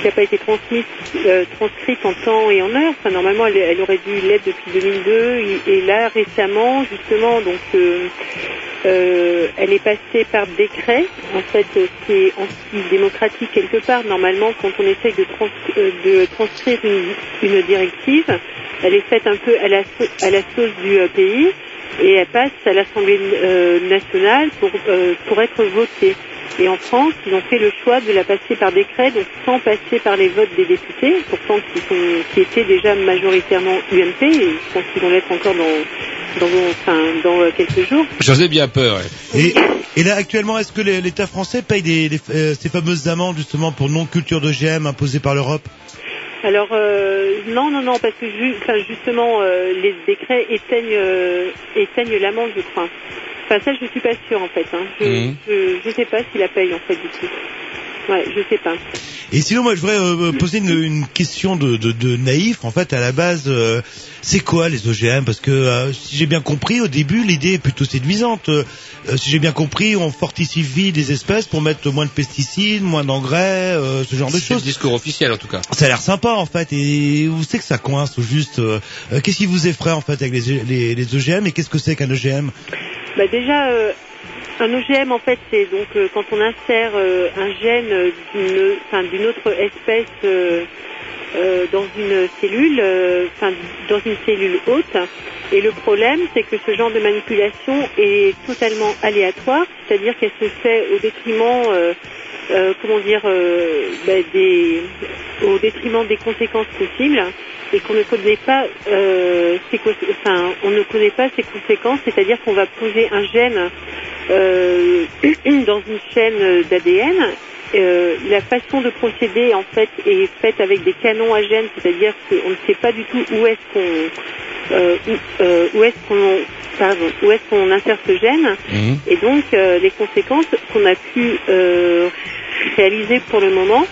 qui a pas été transmise, euh, transcrite en temps et en heure. Normalement, elle, aurait dû l'être depuis 2002, et, là, récemment, justement, donc, euh, euh, elle est passée par décret. En fait, c'est anti-démocratique quelque part. Normalement, quand on essaye de, trans- de transcrire une, directive, elle est faite un peu à la, à la sauce du pays et elle passe à l'Assemblée nationale pour être votée. Et en France, ils ont fait le choix de la passer par décret, donc sans passer par les votes des députés, pourtant qui, sont, qui étaient déjà majoritairement UMP, et je pense qu'ils vont l'être encore dans, dans, enfin, dans euh, quelques jours. J'en ai bien peur. ouais. Et, et là, actuellement, est-ce que l'État français paye des, des- euh, ces fameuses amendes justement pour non-culture d'OGM imposées par l'Europe? Alors euh, non, non, non, parce que ju- justement, euh, les décrets éteignent, euh, éteignent l'amende, je crois. Enfin, ça, je suis pas sûre, en fait. Hein. Je, Mhm. je, je sais pas s'il la paye, en fait, du tout. Ouais, je sais pas. Et sinon, moi, je voudrais euh, poser une, une question de, de, de naïf. En fait, à la base, euh, c'est quoi les OGM Parce que euh, si j'ai bien compris, au début, l'idée est plutôt séduisante. Euh, si j'ai bien compris, on fortifie des espèces pour mettre moins de pesticides, moins d'engrais, euh, ce genre de C'est le choses. discours officiel, en tout cas. Ça a l'air sympa en fait, et vous savez que ça coince au juste. qu'est-ce qui vous effraie en fait avec les, les, les OGM et qu'est-ce que c'est qu'un OGM Bah déjà, euh, un OGM, en fait, c'est donc euh, quand on insère euh, un gène euh, d'une autre espèce dans une cellule, dans une cellule haute. Et le problème, c'est que ce genre de manipulation est totalement aléatoire, c'est-à-dire qu'elle se fait au détriment, comment dire, des, au détriment des conséquences possibles, et qu'on ne connaît pas, euh, ses enfin, on ne connaît pas ses conséquences, c'est-à-dire qu'on va poser un gène euh, [CLEARS THROAT] dans une chaîne d'ADN. Euh, la façon de procéder en fait est faite avec des canons à gènes, c'est-à-dire qu'on ne sait pas du tout où est-ce qu'on euh, où, euh, où est-ce qu'on pardon, où est-ce qu'on insère ce gène et donc euh, les conséquences qu'on a pu euh, réaliser pour le moment,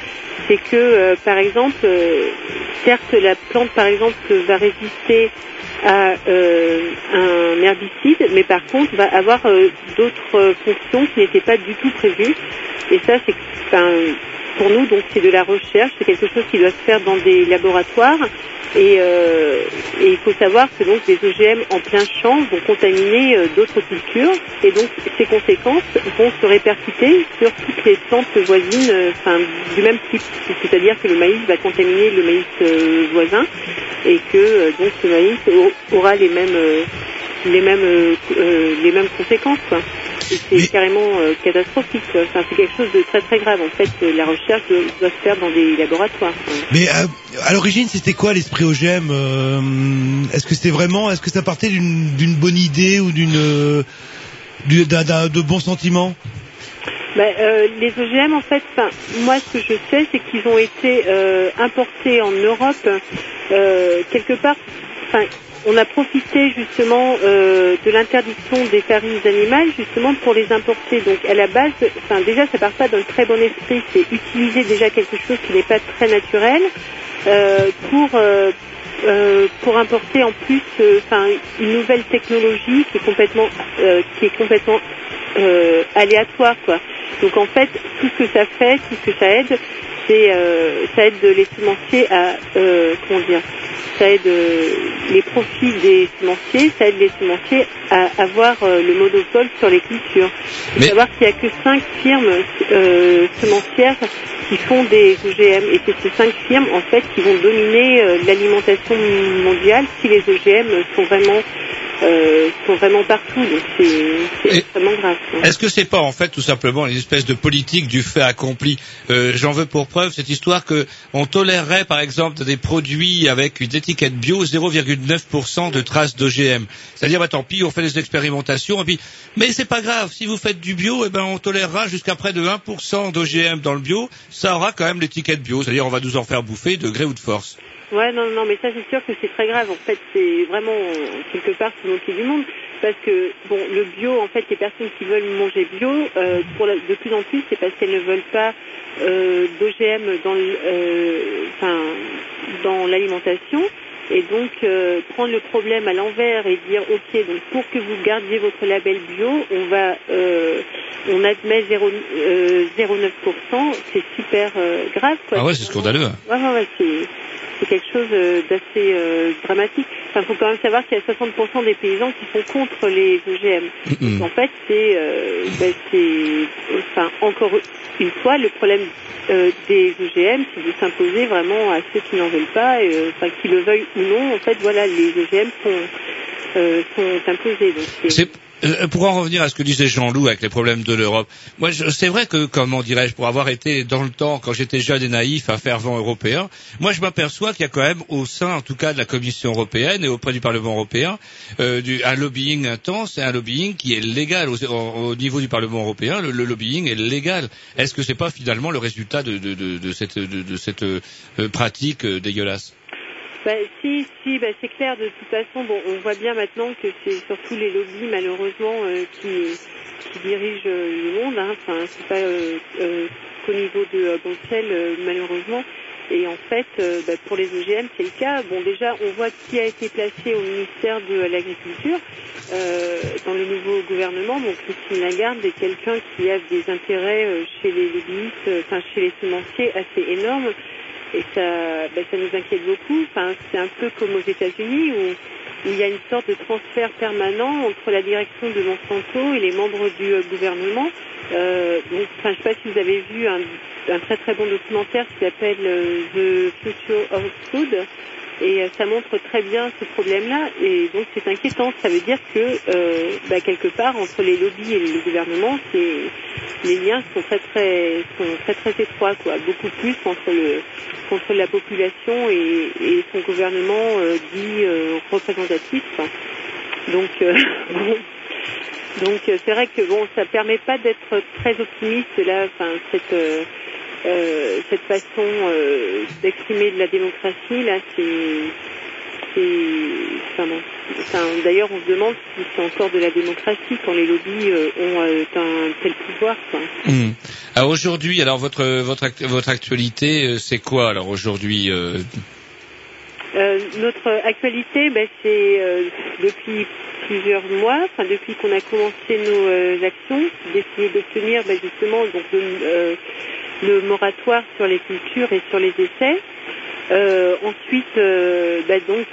c'est que euh, par exemple, euh, certes la plante par exemple va résister à euh, un herbicide, mais par contre va avoir euh, d'autres fonctions qui n'étaient pas du tout prévues. Et ça, c'est pour nous, donc c'est de la recherche, c'est quelque chose qui doit se faire dans des laboratoires. Et, euh, il faut savoir que donc des OGM en plein champ vont contaminer euh, d'autres cultures, et donc ces conséquences vont se répercuter sur toutes les plantes voisines, euh, du même type. C'est-à-dire que le maïs va contaminer le maïs euh, voisin, et que donc ce maïs au- aura les mêmes les mêmes les mêmes conséquences. Quoi. C'est carrément euh, catastrophique. Enfin, c'est quelque chose de très très grave. En fait, euh, la recherche doit, doit se faire dans des laboratoires. Mais euh, à l'origine, c'était quoi l'esprit OGM euh, Est-ce que c'était vraiment, est-ce que ça partait d'une bonne idée ou d'une du- d'un- d'un- de bons sentiments? Ben, euh, les OGM, en fait, moi, ce que je sais, c'est qu'ils ont été euh, importés en Europe euh, quelque part. On a profité justement euh, de l'interdiction des farines animales justement pour les importer. Donc, à la base, déjà, ça part pas d'un très bon esprit. C'est utiliser déjà quelque chose qui n'est pas très naturel euh, pour euh, pour importer en plus une nouvelle technologie qui est complètement euh, aléatoire quoi. Donc en fait tout ce que ça fait, tout ce que ça aide, c'est euh, ça aide les semenciers à euh, comment dire ça aide euh, les profits des semenciers, ça aide les semenciers à avoir euh, le monopole sur les cultures. Il faut savoir qu'il n'y a que cinq firmes euh, semencières qui font des OGM et c'est ces cinq firmes en fait qui vont dominer l'alimentation mondiale si les OGM sont vraiment euh, sont vraiment partout. Donc c'est extrêmement grave. Est-ce que c'est pas en fait tout simplement une espèce de politique du fait accompli? Euh, J'en veux pour preuve cette histoire que on tolérerait par exemple des produits avec une étiquette bio 0,9% de traces d'OGM. C'est-à-dire bah tant pis, on fait des expérimentations et puis mais c'est pas grave, si vous faites du bio, eh ben on tolérera jusqu'à près de 1% d'OGM dans le bio, ça aura quand même l'étiquette bio, c'est-à-dire on va nous en faire bouffer de gré ou de force. Ouais, non, non, mais ça c'est sûr que c'est très grave. En fait, c'est vraiment quelque part se moquer du monde. Parce que, bon, le bio, en fait, les personnes qui veulent manger bio, euh, pour la- de plus en plus, c'est parce qu'elles ne veulent pas euh, d'OGM dans euh, enfin, dans l'alimentation. Et donc prendre le problème à l'envers et dire ok donc pour que vous gardiez votre label bio, on va on admet 0, euh, 0,9%, c'est super grave quoi. Ah ouais, c'est scandaleux. Ouais, ouais, ouais, c'est, c'est quelque chose euh, d'assez euh, dramatique. Enfin, faut quand même savoir qu'il y a 60% des paysans qui sont contre les OGM. En fait, c'est, euh, ben, enfin, encore une fois, le problème euh, des OGM, c'est de s'imposer vraiment à ceux qui n'en veulent pas, et, euh, enfin, qu'ils le veuillent ou non. En fait, voilà, les OGM sont, euh, sont imposés. Donc, euh, pour en revenir à ce que disait Jean-Loup avec les problèmes de l'Europe, moi c'est vrai que, comment dirais-je, pour avoir été dans le temps, quand j'étais jeune et naïf, un fervent européen, moi je m'aperçois qu'il y a quand même au sein, en tout cas, de la Commission européenne et auprès du Parlement européen, euh, un lobbying intense et un lobbying qui est légal au, au- au niveau du Parlement européen. Le, lobbying est légal. Est-ce que c'est pas finalement le résultat de, cette, cette euh, pratique dégueulasse? Bah, si, si, bah, c'est clair. De toute façon, bon, on voit bien maintenant que c'est surtout les lobbies, malheureusement, euh, qui, dirigent euh, le monde. Hein. Enfin, c'est pas euh, qu'au niveau de euh, malheureusement. Et en fait, bah, pour les OGM, c'est le cas. Bon, déjà, on voit qui a été placé au ministère de l'Agriculture dans le nouveau gouvernement. Bon, Christine Lagarde est quelqu'un qui a des intérêts chez les lobbyistes, enfin chez les semenciers assez énormes. Et ça, bah, ça nous inquiète beaucoup. Enfin, c'est un peu comme aux États-Unis où, il y a une sorte de transfert permanent entre la direction de Monsanto et les membres du euh, gouvernement. Euh, donc, enfin, je sais pas si vous avez vu un, un très très bon documentaire qui s'appelle euh, The Future of Food. Et euh, ça montre très bien ce problème-là. Et donc c'est inquiétant. Ça veut dire que euh, bah, quelque part entre les lobbies et le gouvernement, les liens sont très très sont très très étroits, quoi. Beaucoup plus entre le contre la population et, et son gouvernement euh, dit euh, représentatif. Donc euh, bon. [LAUGHS] Donc euh, c'est vrai que bon, ça permet pas d'être très optimiste là. Enfin cette euh, cette façon euh, d'exprimer de la démocratie là, c'est c'est enfin bon. Enfin, d'ailleurs, on se demande si c'est encore de la démocratie quand les lobbies euh, ont un tel pouvoir. Quoi. Hmm. Alors aujourd'hui, alors votre votre act- votre actualité, c'est quoi alors aujourd'hui notre actualité, ben, c'est depuis plusieurs mois, enfin depuis qu'on a commencé nos actions, d'essayer d'obtenir ben, justement donc le, moratoire sur les cultures et sur les essais. Euh, ensuite, euh, ben, donc,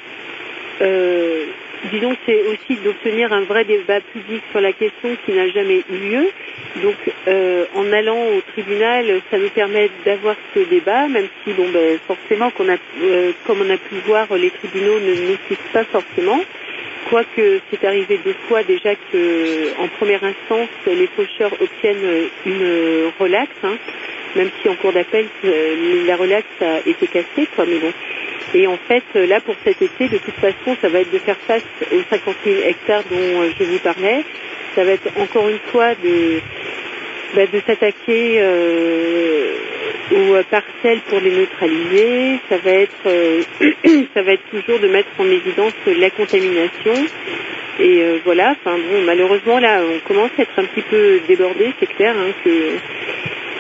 euh, disons c'est aussi d'obtenir un vrai débat public sur la question qui n'a jamais eu lieu. Donc, euh, en allant au tribunal, ça nous permet d'avoir ce débat, même si, bon, ben, forcément, qu'on a, euh, comme on a pu voir, les tribunaux ne nous pas forcément. Quoique c'est arrivé deux fois déjà que, en première instance, les faucheurs obtiennent une relaxe, hein, même si en cours d'appel, euh, la relaxe a été cassée, quoi, mais bon. Et en fait, euh, là, pour cet été, de toute façon, ça va être de faire face aux 50 000 hectares dont euh, je vous parlais. Ça va être encore une fois de, bah, s'attaquer aux parcelles pour les neutraliser. Ça va être, [CLEARS THROAT] ça va être toujours de mettre en évidence la contamination. Et voilà. Enfin bon, malheureusement là, on commence à être un petit peu débordé. C'est clair hein, que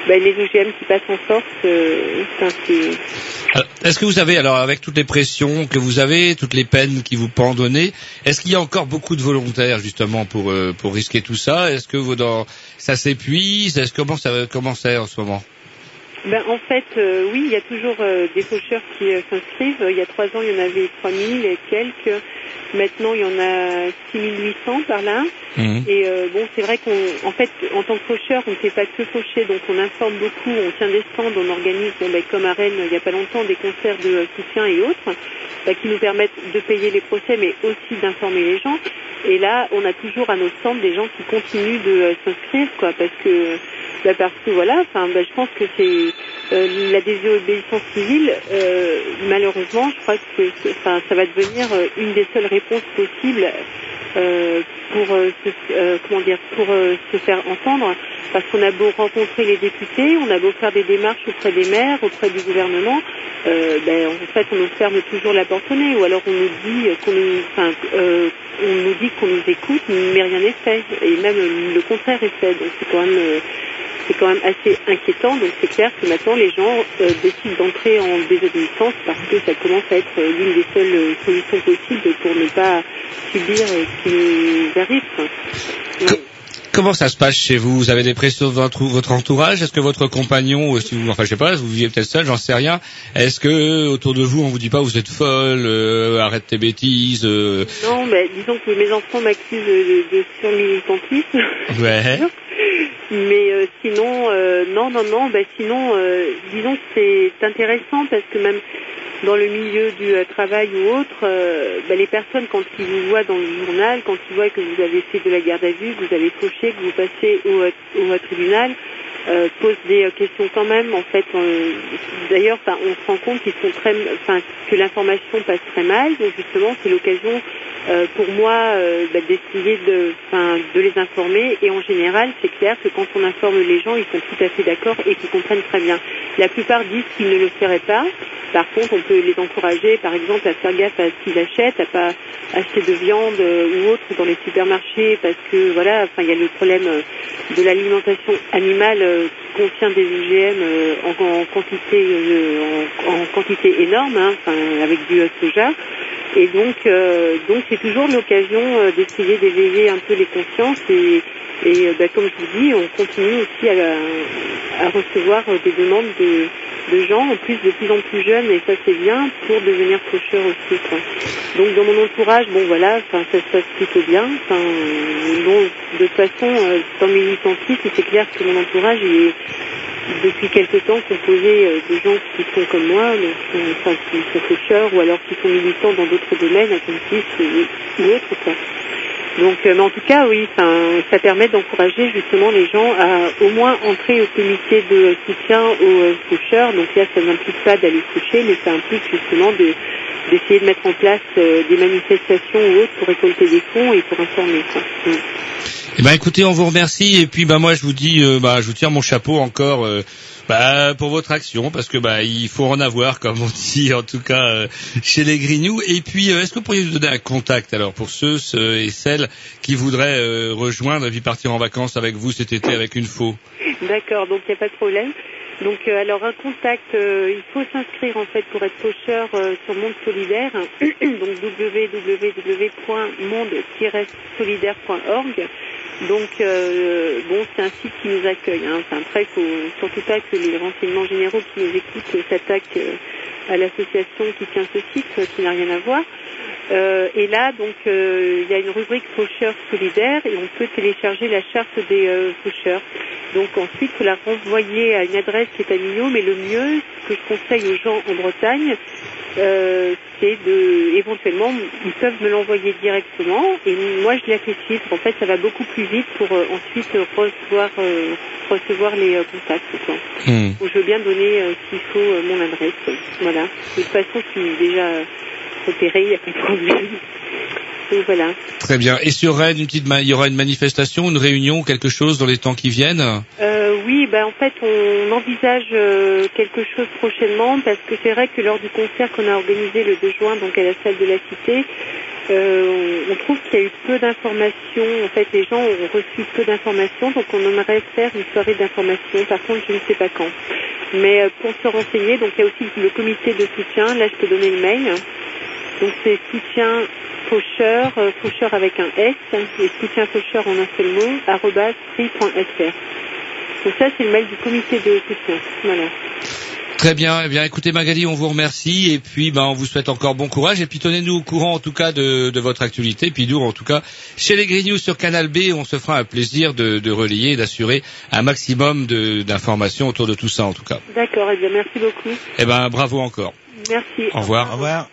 bah, les OGM qui passent en force, euh, Est-ce que vous avez alors avec toutes les pressions que vous avez, toutes les peines qui vous pendent au nez, est-ce qu'il y a encore beaucoup de volontaires justement pour euh, pour risquer tout ça? Est-ce que vous ça s'épuise? Est-ce comment ça comment c'est en ce moment? Ben, en fait, euh, oui, il y a toujours euh, des faucheurs qui euh, s'inscrivent. Il y a trois ans, il y en avait 3000 et quelques. Maintenant, il y en a 6800 par là. Mhm. Et euh, bon, c'est vrai qu'en en fait, en tant que faucheur, on ne fait pas que faucher, donc on informe beaucoup, on tient des stands, on organise, bon, ben, comme à Rennes, il n'y a pas longtemps, des concerts de euh, soutien et autres, ben, qui nous permettent de payer les procès, mais aussi d'informer les gens. Et là, on a toujours à nos stands des gens qui continuent de s'inscrire, quoi, parce que, ben, parce que voilà, enfin, ben, je pense que c'est euh, la désobéissance civile, euh, malheureusement, je crois que enfin, ça va devenir euh, une des seules réponses possibles euh, pour euh, se, euh, comment dire pour se faire entendre. Parce qu'on a beau rencontrer les députés, on a beau faire des démarches auprès des maires, auprès du gouvernement, ben, en fait on nous ferme toujours la porte ou alors on nous dit qu'on nous, on nous dit qu'on nous écoute mais rien n'est fait. Et même le contraire est fait. Donc c'est quand même c'est quand même assez inquiétant. Donc c'est clair que maintenant les gens euh, décident d'entrer en désobéissance parce que ça commence à être euh, l'une des seules euh, solutions possibles pour ne pas subir ce qui nous arrive. Comment ça se passe chez vous? Vous avez des pressions de votre, entourage? Est-ce que votre compagnon, si vous, enfin je sais pas, vous vivez peut-être seul, j'en sais rien. Est-ce que autour de vous on vous dit pas vous êtes folle, euh, arrête tes bêtises euh, Non, bah, disons que mes enfants m'accusent de, de surmilitantisme. Ouais. [LAUGHS] Mais euh, sinon, euh, non, non, non, bah, sinon, euh, disons que c'est intéressant parce que même dans le milieu du travail ou autre, bah, les personnes, quand ils vous voient dans le journal, quand ils voient que vous avez fait de la garde à vue, que vous avez fauché, que vous passez au, au tribunal, euh, posent des euh, questions quand même. En fait, d'ailleurs, on se rend compte qu'ils sont très, que l'information passe très mal. Donc justement, c'est l'occasion euh, pour moi euh, bah, d'essayer de, de les informer. Et en général, c'est clair que quand on informe les gens, ils sont tout à fait d'accord et qu'ils comprennent très bien. La plupart disent qu'ils ne le feraient pas. Par contre, on peut les encourager, par exemple, à faire gaffe à ce qu'ils achètent, à pas acheter de viande ou autre dans les supermarchés, parce que voilà, il y a le problème de l'alimentation animale euh, contient des OGM euh, en, quantité euh, en, quantité énorme, hein, avec du soja. Et donc, donc c'est toujours l'occasion d'essayer d'éveiller un peu les consciences et, et euh, bah, comme je vous dis, on continue aussi à, recevoir euh, des demandes de, gens, en plus de plus en plus jeunes, et ça c'est bien, pour devenir cocheur aussi. Donc dans mon entourage, bon voilà, ça se passe plutôt bien. Euh, de toute façon, sans militantisme, c'est clair que mon entourage il est depuis quelque temps composé de gens qui sont comme moi, donc, qui sont cocheurs ou alors qui sont militants dans d'autres domaines, activistes ou, ou autres. Quoi. Donc, euh, mais en tout cas, oui, ça permet d'encourager justement les gens à au moins entrer au comité de soutien aux euh, coucheurs. Donc là, ça n'implique pas d'aller coucher, mais ça implique justement de d'essayer de mettre en place euh, des manifestations ou autres pour récolter des fonds et pour informer. Quoi. Mm. Eh ben écoutez, on vous remercie et puis bah moi je vous dis, euh, bah je vous tire mon chapeau encore. euh, bah, pour votre action, parce que bah il faut en avoir, comme on dit [LAUGHS] en tout cas euh, chez les Grignoux. Et puis, euh, est-ce que vous pourriez nous donner un contact alors pour ceux, et celles qui voudraient euh, rejoindre et puis partir en vacances avec vous cet été avec une faux? D'accord, donc il n'y a pas de problème. Donc alors un contact, il faut s'inscrire en fait pour être cocheur euh, sur Monde Solidaire, [CLEARS THROAT] donc www.monde-solidaire.org. Donc euh, bon, c'est un site qui nous accueille. Hein. Enfin, après, faut surtout pas que les renseignements généraux qui nous écoutent s'attaquent euh, à l'association qui tient ce site, euh, qui n'a rien à voir. Et là, donc, il y a une rubrique faucheurs solidaires et on peut télécharger la charte des euh, faucheurs. Donc ensuite, faut la renvoyer à une adresse qui est à Millau, mais le mieux, ce que je conseille aux gens en Bretagne, euh, c'est de, éventuellement, ils peuvent me l'envoyer directement et moi je l'accessible. En fait, ça va beaucoup plus vite pour euh, ensuite recevoir, euh, recevoir les euh, contacts. Quoi. Hmm. Donc, je veux bien donner, euh, s'il faut, euh, mon adresse. Voilà. De toute façon, je suis déjà euh, repérée, il n'y a pas de problème. Voilà. Très bien. Et sur Rennes, une petite, ma- il y aura une manifestation, une réunion, quelque chose dans les temps qui viennent Euh, oui, ben en fait, on envisage euh, quelque chose prochainement parce que c'est vrai que lors du concert qu'on a organisé le 2 juin, donc à la salle de la Cité, euh, on, trouve qu'il y a eu peu d'informations. En fait, les gens ont reçu peu d'informations, donc on aimerait faire une soirée d'information. Par contre, je ne sais pas quand. Mais pour se renseigner, donc il y a aussi le comité de soutien. Là, je peux donner le mail. Donc c'est soutien faucheur, euh, faucheur avec un S, et soutien faucheur en un seul mot, free.fr. Donc ça, c'est le mail du comité de soutien. Voilà. Très bien. Eh bien, écoutez Magali, on vous remercie et puis ben, on vous souhaite encore bon courage et puis tenez-nous au courant en tout cas de, de votre actualité. Puis nous, en tout cas, chez les Green News sur Canal B, on se fera un plaisir de, de relayer et d'assurer un maximum d'informations autour de tout ça en tout cas. D'accord, eh bien merci beaucoup. Eh ben, bravo encore. Merci. Au revoir. Au revoir.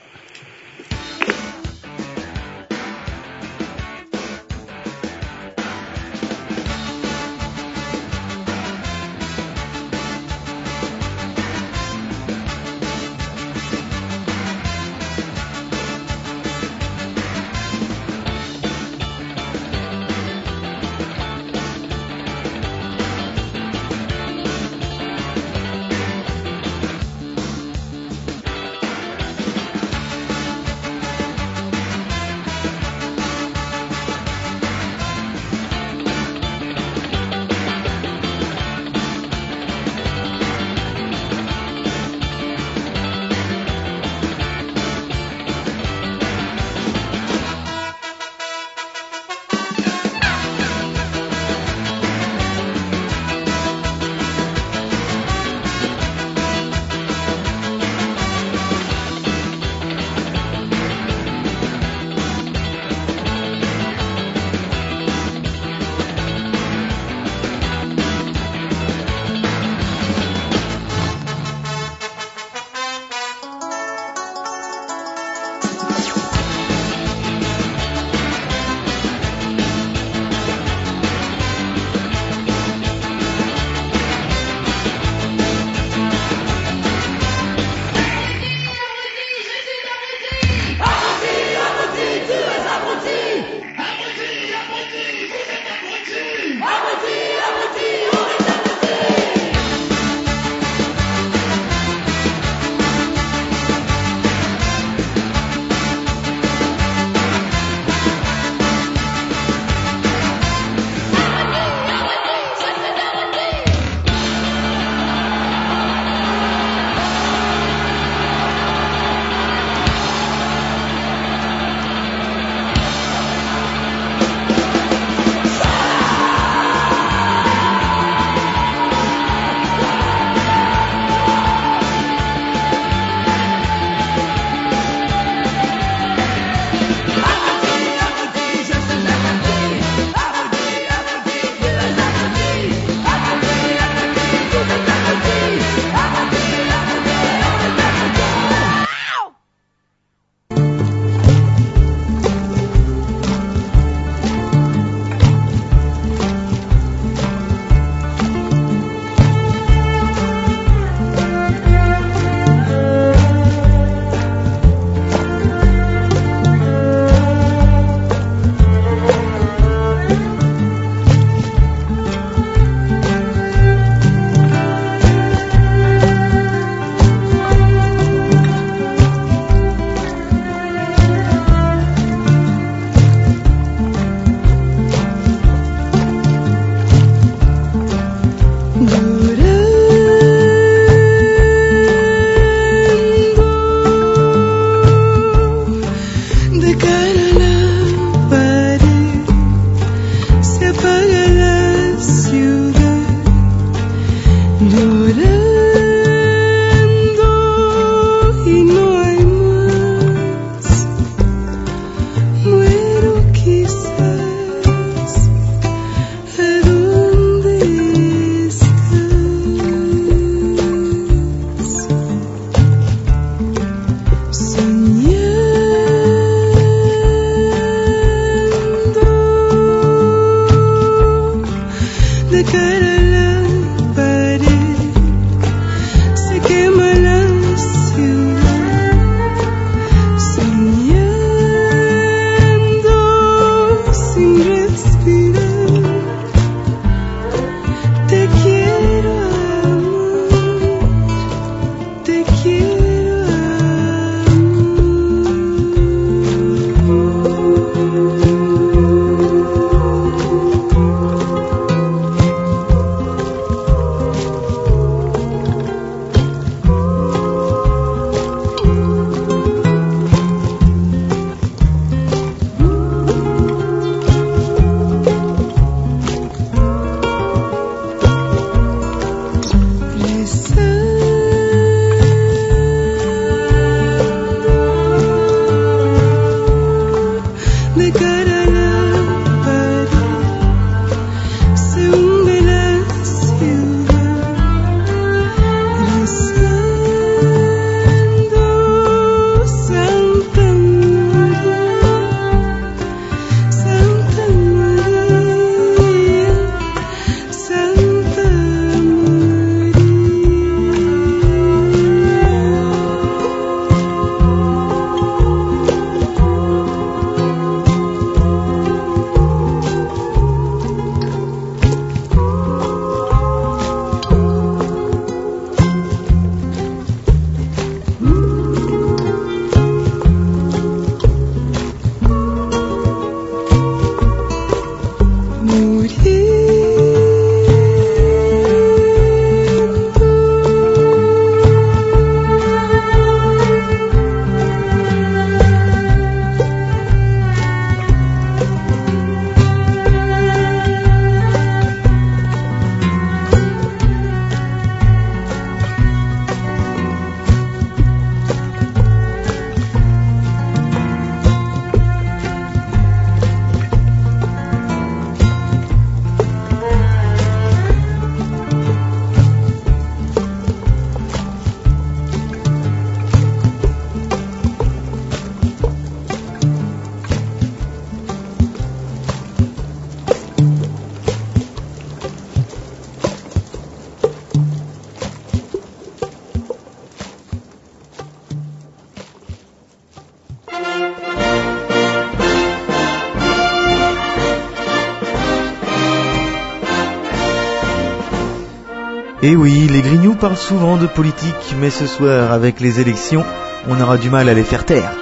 Parlent souvent de politique, mais ce soir, avec les élections, on aura du mal à les faire taire.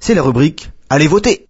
C'est la rubrique Allez voter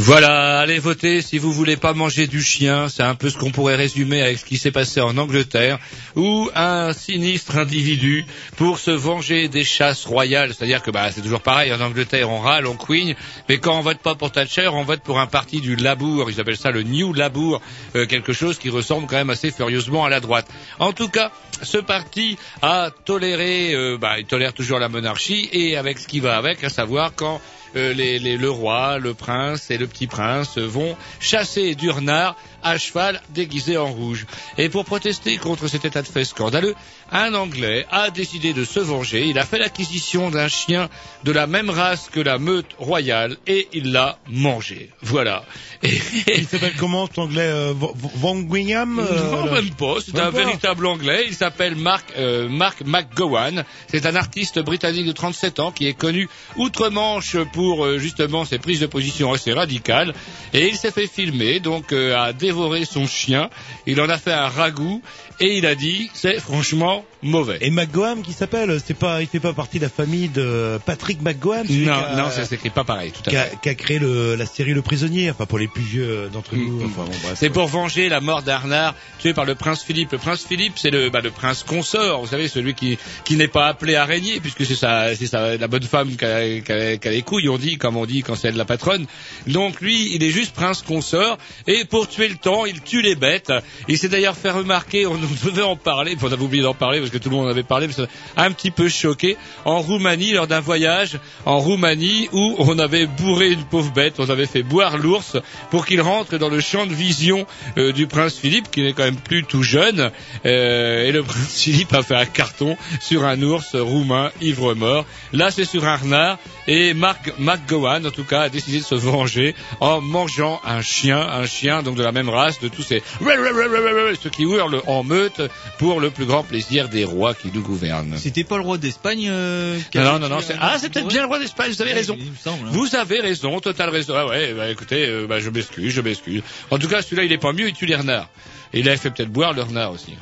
Voilà, allez voter si vous voulez pas manger du chien. C'est un peu ce qu'on pourrait résumer avec ce qui s'est passé en Angleterre, où un sinistre individu, pour se venger des chasses royales, c'est-à-dire que bah, c'est toujours pareil, en Angleterre on râle, on couigne, mais quand on vote pas pour Thatcher, on vote pour un parti du Labour, ils appellent ça le New Labour, euh, quelque chose qui ressemble quand même assez furieusement à la droite. En tout cas, ce parti a toléré, euh, bah, il tolère toujours la monarchie, et avec ce qui va avec, à savoir quand les, les- le roi, le prince et le petit prince vont chasser du renard à cheval déguisé en rouge. Et pour protester contre cet état de fait scandaleux, un Anglais a décidé de se venger. Il a fait l'acquisition d'un chien de la même race que la meute royale et il l'a mangé. Voilà. [LAUGHS] Et, Il s'appelle comment cet anglais euh, Van- Wingham euh, non, même pas. C'est un pas. véritable anglais. Il s'appelle Mark, euh, Mark McGowan. C'est un artiste britannique de 37 ans qui est connu outre-Manche pour euh, justement ses prises de position assez radicales. Et il s'est fait filmer, donc euh, à dévorer son chien. Il en a fait un ragoût et il a dit c'est franchement mauvais. Et McGowan qui s'appelle, c'est pas, il fait pas partie de la famille de Patrick celui Non, a- non, ça s'écrit pas pareil, tout à fait. qui a créé le, la série Le Prisonnier, enfin pour les plus vieux d'entre nous. Enfin, bon, bref. C'est pour venger la mort d'Arnard, tué par le prince Philippe. Le prince Philippe, c'est le, bah, le prince consort, vous savez, celui qui, qui n'est pas appelé à régner, puisque c'est sa, c'est sa, la bonne femme qui a, a les couilles, on dit, comme on dit quand c'est elle la patronne. Donc lui, il est juste prince consort, et pour tuer le temps, il tue les bêtes. Il s'est d'ailleurs fait remarquer, on devait en parler, on avait oublié d'en parler, parce que tout le monde en avait parlé, mais ça m'a un petit peu choqué. En Roumanie, lors d'un voyage en Roumanie où on avait bourré une pauvre bête, on avait fait boire l'ours pour qu'il rentre dans le champ de vision euh, du prince Philippe, qui n'est quand même plus tout jeune. Euh, et le [LAUGHS] prince Philippe a fait un carton sur un ours roumain ivre mort. Là, c'est sur un renard. Et Mark McGowan, en tout cas, a décidé de se venger en mangeant un chien, un chien donc de la même race, de tous ces ceux qui hurlent en meute pour le plus grand plaisir des rois qui nous gouvernent. C'était pas le roi d'Espagne euh, qui Non, non, non, c'est- ah, c'est peut-être bien le roi d'Espagne, vous avez raison. hein. Vous avez raison, total raison. Ah ouais, bah écoutez, euh, bah, je m'excuse, je m'excuse. En tout cas, celui-là, il est pas mieux, il tue les renards. Et il avait fait peut-être boire le renard aussi.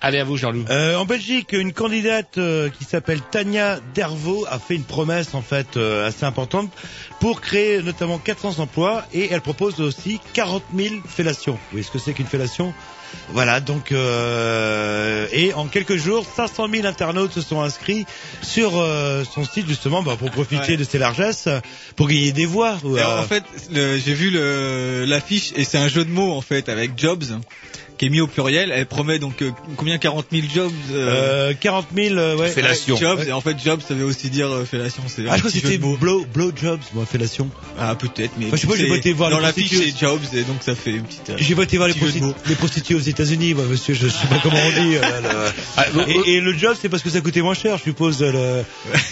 Allez, à vous, Jean-Loup. Euh, en Belgique, une candidate euh, qui s'appelle Tania Dervaux a fait une promesse en fait euh, assez importante pour créer notamment 400 emplois et elle propose aussi 40 000 fellations. Vous voyez ce que c'est qu'une fellation? Voilà, donc euh, et en quelques jours, 500 000 internautes se sont inscrits sur euh, son site justement bah, pour profiter Ouais. de ses largesses, pour gagner des voix. ou, Alors, euh, en fait, j'ai vu le- l'affiche et c'est un jeu de mots en fait avec jobs qui est mis au pluriel. Elle promet donc euh, combien 40 000 jobs euh, euh, 40 000, euh, ouais. Fellation. jobs Ouais. et en fait jobs ça veut aussi dire euh, fellation. C'est Ah, je crois que c'était blow, blow jobs, moi, fellation. Ah peut-être mais Enfin, je sais pas, j'ai voté voir dans les l'affiche prostituées. c'est jobs et donc ça fait une petite. euh, J'ai voté voir les, les prostituées aux États-Unis, moi, monsieur, je sais pas comment on dit. euh, le- [LAUGHS] Ah, Et, et le job, c'est parce que ça coûtait moins cher, je suppose. Le...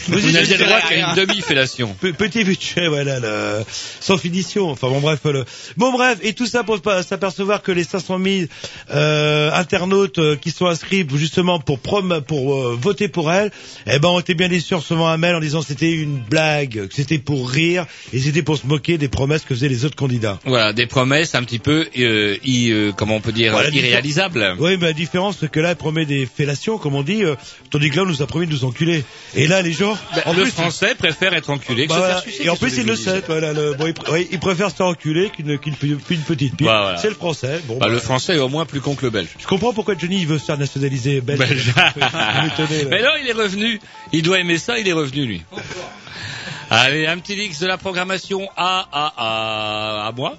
Vous n'aviez le droit qu'à une demi-fellation. Pe- Petit budget, voilà, le... sans finition. Enfin bon, bref. Le... Bon, bref, et tout ça pour pas s'apercevoir que les 500 000 euh, internautes euh, qui sont inscrits justement pour prom pour euh, voter pour elle, eh ben, ont été bien déçus en recevant un mail en disant que c'était une blague, que c'était pour rire et c'était pour se moquer des promesses que faisaient les autres candidats. Voilà, des promesses un petit peu, euh, i- euh, comment on peut dire, Voilà, irréalisables. Oui, mais la différence, c'est que là, elle promet des fellations, comme on dit, euh, tandis que là, on nous a promis de nous enculer. Et là, les gens, Ben, en le plus, français préfère être enculé que bah, se voilà. faire sucer. et en plus, il le sait, voilà, le, bon, il, pr- ouais, il préfère se faire enculer qu'une qu'une qu'une petite pipe. Bah, voilà. C'est le français. Bon, Bah, bah, le français au moins plus con que le belge. Je comprends pourquoi Johnny il veut se faire nationaliser belge. Mais non, il est revenu. Il doit aimer ça, il est revenu, lui. Allez, un petit X de la programmation à, à, à, à moi.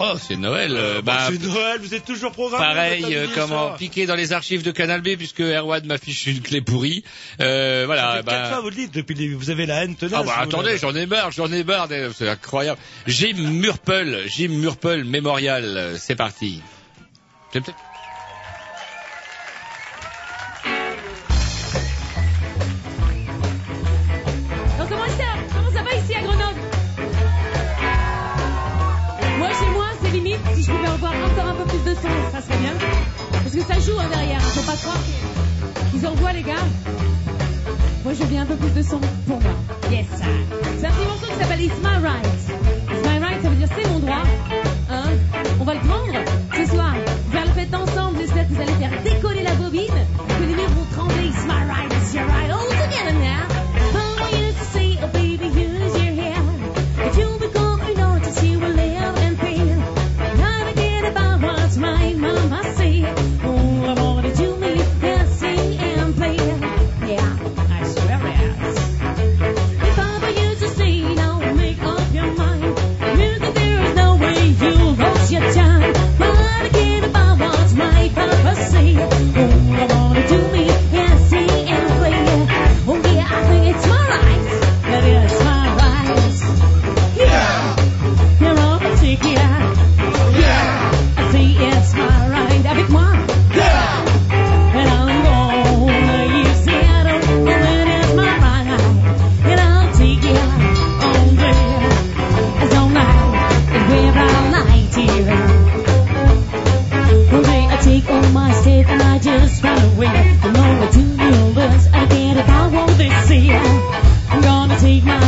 Oh, c'est Noël. euh, Bon, bah, c'est Noël, vous êtes toujours programmé. Pareil, euh, comment piquer dans les archives de Canal B puisque Erwan m'affiche une clé pourrie. Euh, voilà. bah, quatre fois, vous le dites depuis le début. Vous avez la haine tenace. Ah bah attendez, j'en ai marre, j'en ai marre, c'est incroyable. Jim Murple, Jim Murple Mémorial, euh, c'est parti. Donc comment ça? Comment ça va ici à Grenoble? Moi chez moi c'est limite si je pouvais avoir encore un peu plus de son, ça serait bien. Parce que ça joue hein, derrière, hein, faut pas croire qu'ils envoient les gars. Moi je veux un peu plus de son pour moi. Yes. C'est un petit morceau qui s'appelle It's My Right. It's My Right ça veut dire c'est mon droit. Hein On va le prendre?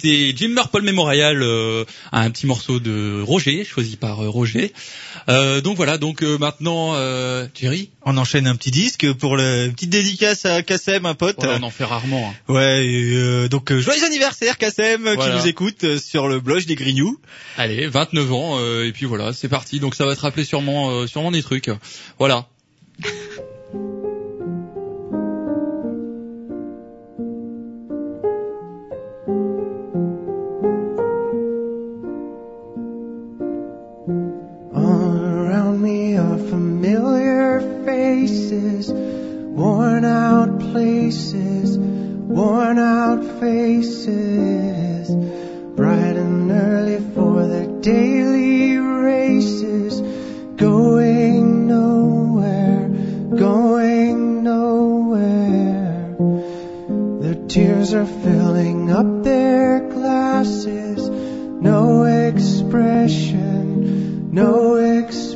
c'était Jim Paul Memorial, euh, un petit morceau de Roger, choisi par euh, Roger. Euh, donc voilà, donc euh, maintenant, euh, Thierry On enchaîne un petit disque pour le une petite dédicace à Kassem, un pote. Voilà, on en fait rarement. hein. Ouais, et, euh, donc joyeux anniversaire Kassem Voilà. qui nous écoute sur le blog des Grignoux. Allez, 29 ans, euh, et puis voilà, c'est parti. Donc ça va te rappeler sûrement, sûrement des trucs. Voilà. Around me are familiar faces, worn out places, worn out faces, bright and early for their daily races, going nowhere, going nowhere. Their tears are filling up their glasses, no expression, no expression.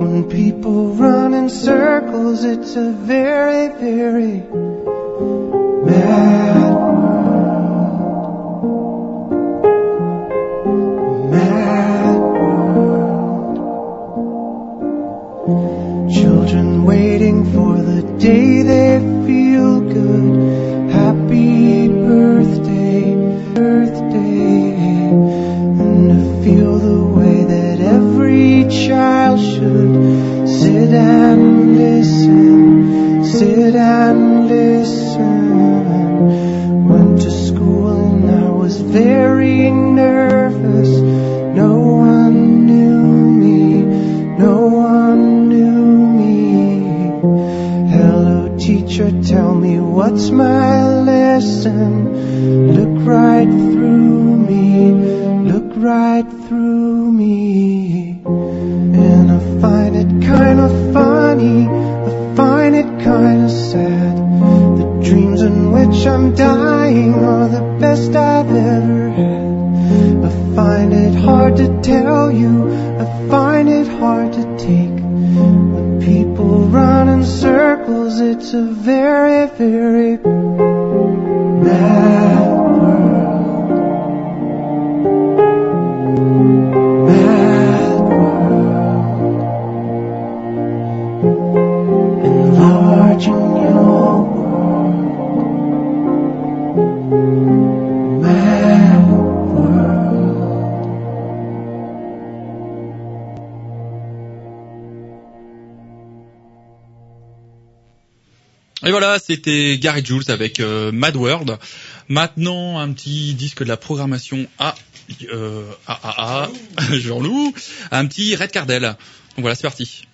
When people run in circles, it's a very, very mad world. Mad world. Children waiting for the day they feel good. C'était Gary Jules avec euh, Mad World. Maintenant, un petit disque de la programmation à euh, à, à, à Jean-Loup, un petit Red Cardell. Donc voilà, c'est parti.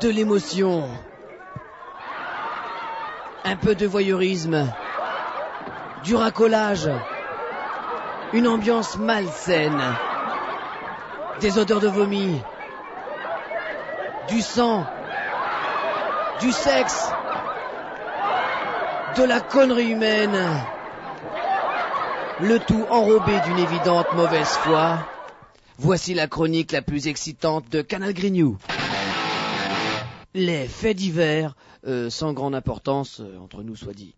De l'émotion. Un peu de voyeurisme. Du racolage. Une ambiance malsaine. Des odeurs de vomi. Du sang. Du sexe. De la connerie humaine. Le tout enrobé d'une évidente mauvaise foi. Voici la chronique la plus excitante de Canal Grignou. Les faits divers, euh, sans grande importance, euh, entre nous soit dit.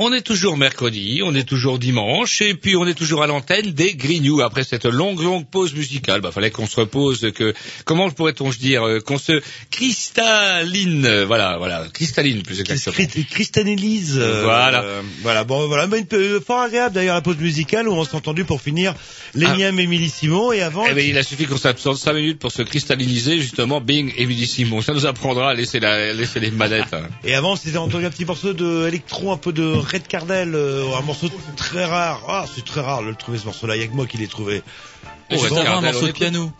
On est toujours mercredi, on est toujours dimanche, et puis on est toujours à l'antenne des Grignoux après cette longue, longue pause musicale. Bah, fallait qu'on se repose, que comment pourrait-on dire, euh, qu'on se cristalline, euh, voilà, voilà, cristalline plus exactement. Cri- Cristallise. euh, Voilà. euh, voilà. Bon, voilà. Mais une peu- fort agréable d'ailleurs la pause musicale où on s'est entendu pour finir l'énième Émilie Simon et avant. Eh ben, il a suffi qu'on s'absente 5 minutes pour se cristalliniser, justement, Bing et Émilie Simon. Ça nous apprendra à laisser, la, laisser les manettes. hein. Et avant, c'était entendu un petit morceau de électro, un peu de Red Cardell, euh, un morceau très rare. Ah, c'est très rare de le trouver ce morceau-là. Il y a que moi qui l'ai trouvé. Et Oh, juste avant un morceau de piano.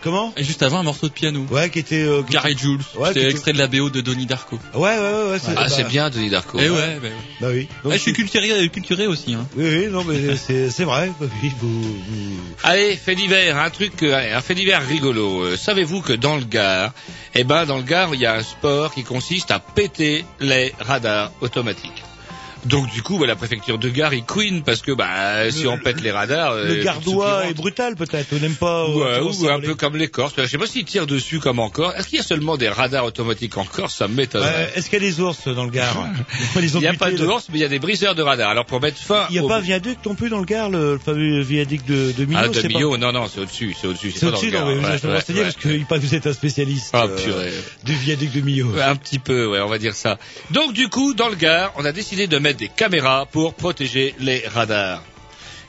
Comment Et juste avant un morceau de piano. Ouais, qui était. Euh, Gary Jules. Ouais, C'était extrait de la BO de Donnie Darko. Ouais, ouais, ouais. ouais Ah, c'est bah, bien, Denis Darko. Eh ouais, bah, Bah oui. Ah, je suis culturé, culturé aussi. Hein. Oui, oui, non, mais [LAUGHS] c'est c'est vrai. Bah oui, Allez, fait divers, un truc, euh, un fait divers rigolo. Euh, Savez-vous que dans le Gard, eh ben dans le Gard, il y a un sport qui consiste à péter les radars automatiques. Donc du coup, bah, la préfecture de Gare, il queen parce que bah si on pète les radars, euh, Le tout gardois est brutal peut-être. On n'aime pas. euh, Ouais, comment ou un peu comme les Corses. Je sais pas s'ils tirent dessus comme en Corse. Est-ce qu'il y a seulement des radars automatiques en Corse? Ça m'étonne. Ouais, Est-ce qu'il y a des ours dans le Gard [LAUGHS] Il n'y a pas de là. ours, mais il y a des briseurs de radars. Alors pour mettre fin Il n'y a au- pas viaduc non plus dans le Gard, le, fameux viaduc de, de Millau? Ah, de pas- Millau, non, non, c'est au-dessus, c'est au-dessus, c'est au-dessus, non, mais je renseigner ouais. parce que vous êtes un spécialiste Ah, euh, du viaduc de Millau. Un petit peu, ouais, on va dire ça. Donc du coup, dans le Gard, on a décidé de des caméras pour protéger les radars.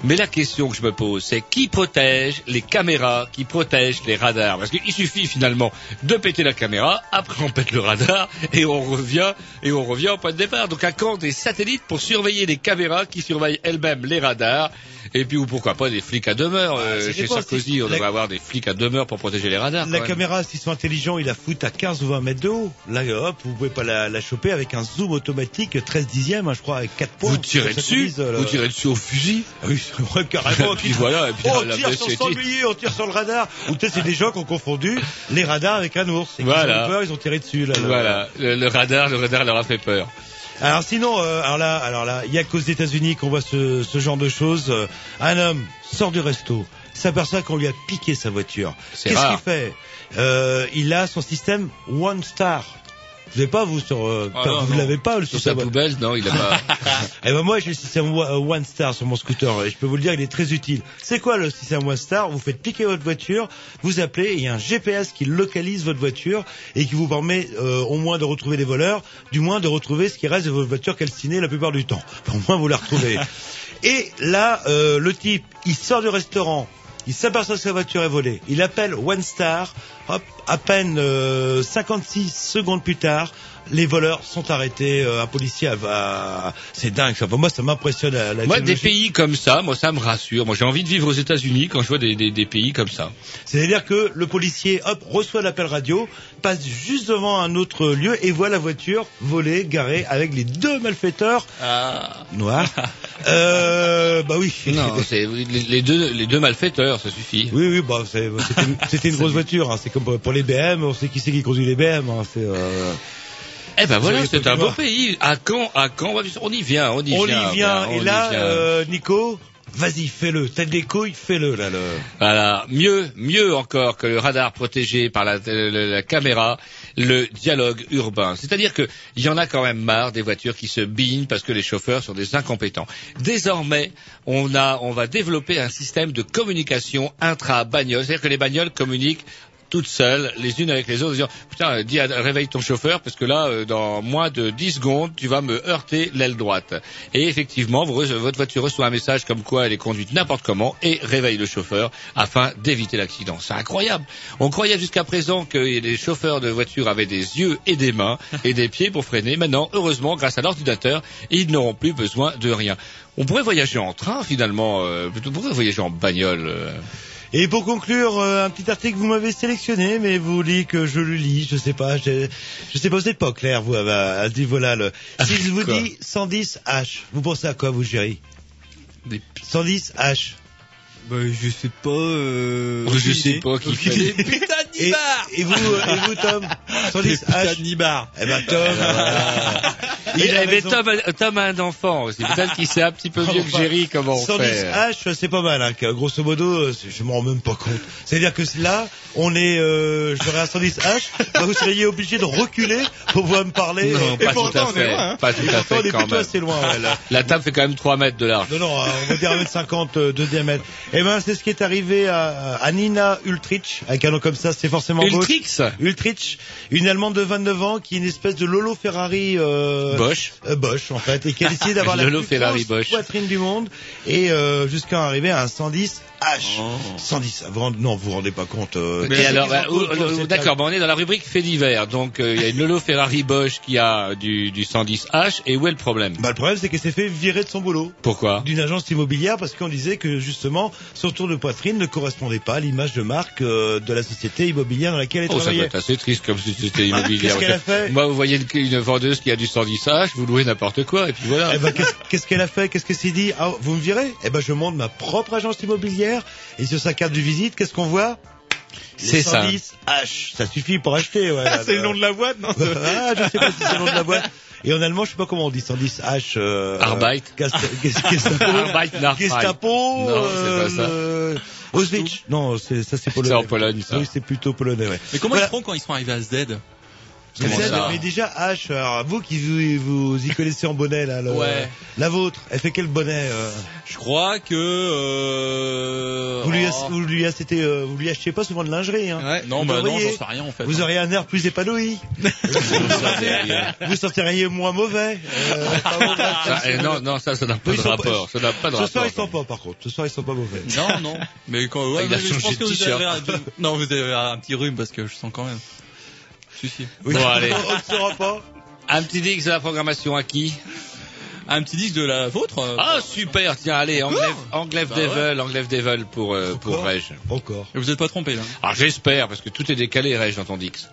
Mais la question que je me pose, c'est qui protège les caméras qui protègent les radars? Parce qu'il suffit finalement de péter la caméra, après on pète le radar et on revient et on revient au point de départ. Donc à quand des satellites pour surveiller les caméras qui surveillent elles-mêmes les radars et puis ou pourquoi pas des flics à demeure? Euh, ça Chez dépend, Sarkozy, on la- devrait avoir des flics à demeure pour protéger les radars. La caméra, s'ils sont intelligents, ils la foutent à 15 ou 20 mètres de haut. Là, hop, vous pouvez pas la, la choper avec un zoom automatique 13 dixièmes, hein, je crois, avec 4 points. Vous tirez dessus, euh, vous tirez dessus au fusil. Ah Oui, c'est vrai, carrément. Et puis voilà, et puis on tire sur le sanglier, on tire sur le radar. Ou peut-être c'est des gens qui ont confondu les radars avec un ours. Et Voilà. ont eu peur, ils ont tiré dessus. Là, là. Voilà, le, le radar, le radar leur a fait peur. Alors sinon, euh, alors là, alors là, il y a qu'aux États-Unis qu'on voit ce, ce genre de choses. Euh, Un homme sort du resto, s'aperçoit qu'on lui a piqué sa voiture. Qu'est-ce qu'il fait? Euh, Il a son système One Star. Vous l'avez pas vous sur euh, Ah non, vous l'avez pas le Sur sa poubelle, non, il a pas. [LAUGHS] Eh ben moi j'ai le système euh, One Star sur mon scooter et je peux vous le dire il est très utile. C'est quoi le système One Star? Vous faites piquer votre voiture, vous appelez et il y a un GPS qui localise votre voiture et qui vous permet euh, au moins de retrouver des voleurs, du moins de retrouver ce qui reste de votre voiture calcinée la plupart du temps. Au moins vous la retrouvez. [LAUGHS] et là euh, le type il sort du restaurant. Il s'aperçoit que sa voiture est volée. Il appelle One Star. Hop, à peine euh, 56 secondes plus tard, les voleurs sont arrêtés. Euh, un policier va. C'est dingue. Ça. Pour moi, ça m'impressionne. La, la Moi, des pays comme ça, moi, ça me rassure. Moi, j'ai envie de vivre aux États-Unis quand je vois des, des, des pays comme ça. C'est-à-dire que le policier, hop, reçoit l'appel radio, passe juste devant un autre lieu et voit la voiture volée, garée avec les deux malfaiteurs noirs. [LAUGHS] euh, bah oui. Non, c'est les, deux, les deux malfaiteurs, ça suffit. Oui, oui, bah c'était une, grosse voiture. hein. C'est comme pour- pour les BM, on sait qui c'est qui conduit les BM. hein. C'est, euh, Eh ben voilà, c'est un beau pays. À quand, à quand, on y vient, on y on vient. y vient. et là, vient. euh, Nico, vas-y, fais-le. T'as des couilles, fais-le là. Le... Voilà, mieux, mieux encore que le radar protégé par la, la- la caméra, le dialogue urbain. C'est-à-dire que il y en a quand même marre des voitures qui se bignent parce que les chauffeurs sont des incompétents. Désormais, on a, on va développer un système de communication intra-bagnole. C'est-à-dire que les bagnoles communiquent toutes seules, les unes avec les autres, en disant putain, dis, réveille ton chauffeur parce que là, euh, dans moins de 10 secondes, tu vas me heurter l'aile droite. Et effectivement, votre voiture reçoit un message comme quoi elle est conduite n'importe comment et réveille le chauffeur afin d'éviter l'accident. C'est incroyable. On croyait jusqu'à présent que les chauffeurs de voitures avaient des yeux et des mains et des pieds pour freiner. Maintenant, heureusement, grâce à l'ordinateur, ils n'auront plus besoin de rien. On pourrait voyager en train finalement, euh, plutôt pourrait voyager en bagnole. euh. Et pour conclure, euh, un petit article que vous m'avez sélectionné, mais vous voulez que je le lis, je sais pas, je, je sais pas, vous êtes pas clair, vous, à, à, à ce niveau-là. le- Si je vous dis 110 H, vous pensez à quoi, vous, Géry 110 H. Bah, je sais pas. Euh... Je sais pas qui fait. idée. Et, et vous, euh, et vous, Tom [LAUGHS] 110 H. Nibar. Eh ben, Tom, voilà. Il avait. Tom, Tom a un enfant aussi. Peut-être qu'il sait un petit peu mieux que Jerry comment on 110 fait. H, c'est pas mal, hein, que, grosso modo, euh, je m'en rends même pas compte. C'est-à-dire que là, on est, euh, je serais à 110 H, bah, vous seriez obligé de reculer pour pouvoir me parler. Non, Et pas tout pourtant, à on est fait. loin, hein. Pas tout à pourtant, on fait est quand plutôt même. assez loin, ouais, là. La table fait quand même 3 mètres de large. Non, non, on va dire 1m50 de diamètre. Eh ben, c'est ce qui est arrivé à, à Nina Ultrich, avec un nom comme ça, c'est forcément. Ultrix Ultrich, une Allemande de 29 ans qui est une espèce de Lolo Ferrari euh, Bosch. euh, Bosch en fait, et qui a décidé d'avoir [LAUGHS] la plus Ferrari grosse Bosch. poitrine du monde et euh, jusqu'à arriver à un 110 H. 110, vous rendez- non, vous vous rendez pas compte. euh, Mais alors, bah, quoi, ou- c'est d'accord, bon, on est dans la rubrique fait divers. Donc, euh, il y a une Lolo Ferrari Bosch qui a du, du 110H. Et où est le problème? Bah, le problème, c'est qu'elle s'est fait virer de son boulot. Pourquoi? D'une agence immobilière parce qu'on disait que justement son tour de poitrine ne correspondait pas à l'image de marque euh, de la société immobilière dans laquelle elle Oh, ça doit travaillait. être assez triste comme société immobilière. Qu'est-ce qu'elle a fait? Moi, vous voyez une, une vendeuse qui a du 110H, vous louez n'importe quoi, et puis voilà. Eh ben, qu'est-ce qu'est-ce qu'elle a fait? Qu'est-ce qu'elle s'est dit? Ah, vous me virez? Eh ben, je monte ma propre agence immobilière et sur sa carte de visite, qu'est-ce qu'on voit? C'est ça. 110 H. Ça suffit pour acheter. Ouais, [LAUGHS] c'est le nom de la boîte, non? [LAUGHS] Ah, je sais pas si c'est le nom de la boîte. Et en allemand, je sais pas comment on dit 110 H. Euh, Arbeit. Gest- Gest- Gestapo. [LAUGHS] Arbeit. Gestapo. Non, c'est pas ça. euh, Auschwitz. Non, c'est ça, c'est polonais. C'est en Pologne, ça. Oui, c'est plutôt polonais. Ouais. Mais comment Voilà. ils feront quand ils seront arrivés à Z Comment Z, ça mais déjà H, alors vous qui vous, vous y connaissez en bonnet là, le- Ouais. la vôtre, elle fait quel bonnet euh Je crois que. Euh... Vous lui, oh. vous lui achetez, euh, vous lui achetez pas souvent de lingerie, hein Ouais, non, Vous bah non, devriez. j'en sais rien en fait. Vous auriez un air plus épanoui. [LAUGHS] vous sentiriez moins mauvais. Euh, pas mauvais. Ça, eh, non, non, ça, ça n'a pas de rapport. Ça n'a pas de Ce soir, rapport. ils sont pas, par contre. Ce soir, ils sont pas mauvais. Non, non. Mais quand, ouais, Ah, il a mais je changé pense de que vous t-shirt. avez un, non, vous avez un petit rhume parce que je sens quand même. Si, si. Oui, Bon, allez. [LAUGHS] on ne saura pas. Un petit dix de la programmation à qui? Un petit disque de la vôtre euh, Ah, super, tiens, allez, Anglève, Anglève Bah Devil, Anglève Devil pour, euh, pour Encore Reg. Encore. et Vous êtes pas trompé là Alors j'espère, parce que tout est décalé, Reg, dans ton Dix.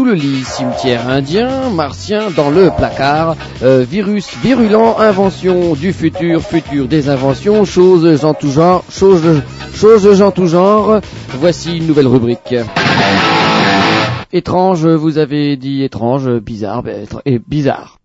Sous le lit, cimetière indien, martien dans le placard, euh, virus virulent, invention du futur, futur des inventions, choses en tout genre, choses, choses en tout genre. Voici une nouvelle rubrique. Étrange, vous avez dit étrange, bizarre, ben, et bizarre.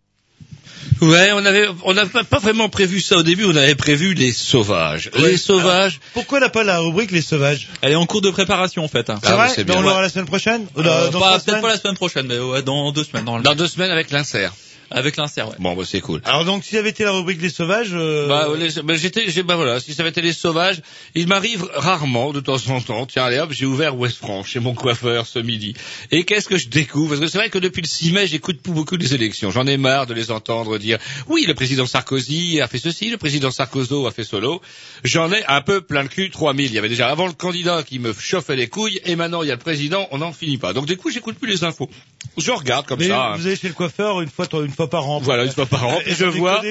Ouais, on avait, on n'a pas vraiment prévu ça au début. On avait prévu les sauvages. Les sauvages. Pourquoi n'a pas la rubrique Les Sauvages Elle est en cours de préparation en fait. C'est vrai Ben, On l'aura la semaine prochaine Euh, Peut-être pas la semaine prochaine, mais ouais, dans deux semaines. Dans deux semaines avec l'insert. Avec l'insert, ouais. Bon, bah, c'est cool. Alors donc, si ça avait été la rubrique Les Sauvages... euh, Bah, les- bah, j'étais, j'ai, bah voilà, si ça avait été les sauvages, il m'arrive rarement, de temps en temps, tiens, allez hop, j'ai ouvert West France chez mon coiffeur ce midi. Et qu'est-ce que je découvre? Parce que c'est vrai que depuis le 6 mai, j'écoute plus beaucoup les élections. J'en ai marre de les entendre dire, oui, le président Sarkozy a fait ceci, le président Sarkozy a fait solo. J'en ai un peu plein le cul, 3000. Il y avait déjà avant le candidat qui me chauffait les couilles, et maintenant il y a le président, on n'en finit pas. Donc du coup, j'écoute plus les infos. Je regarde comme mais ça. hein. vous allez chez le coiffeur une fois, une fois par an. Voilà, une fois par an. Et Et je vois-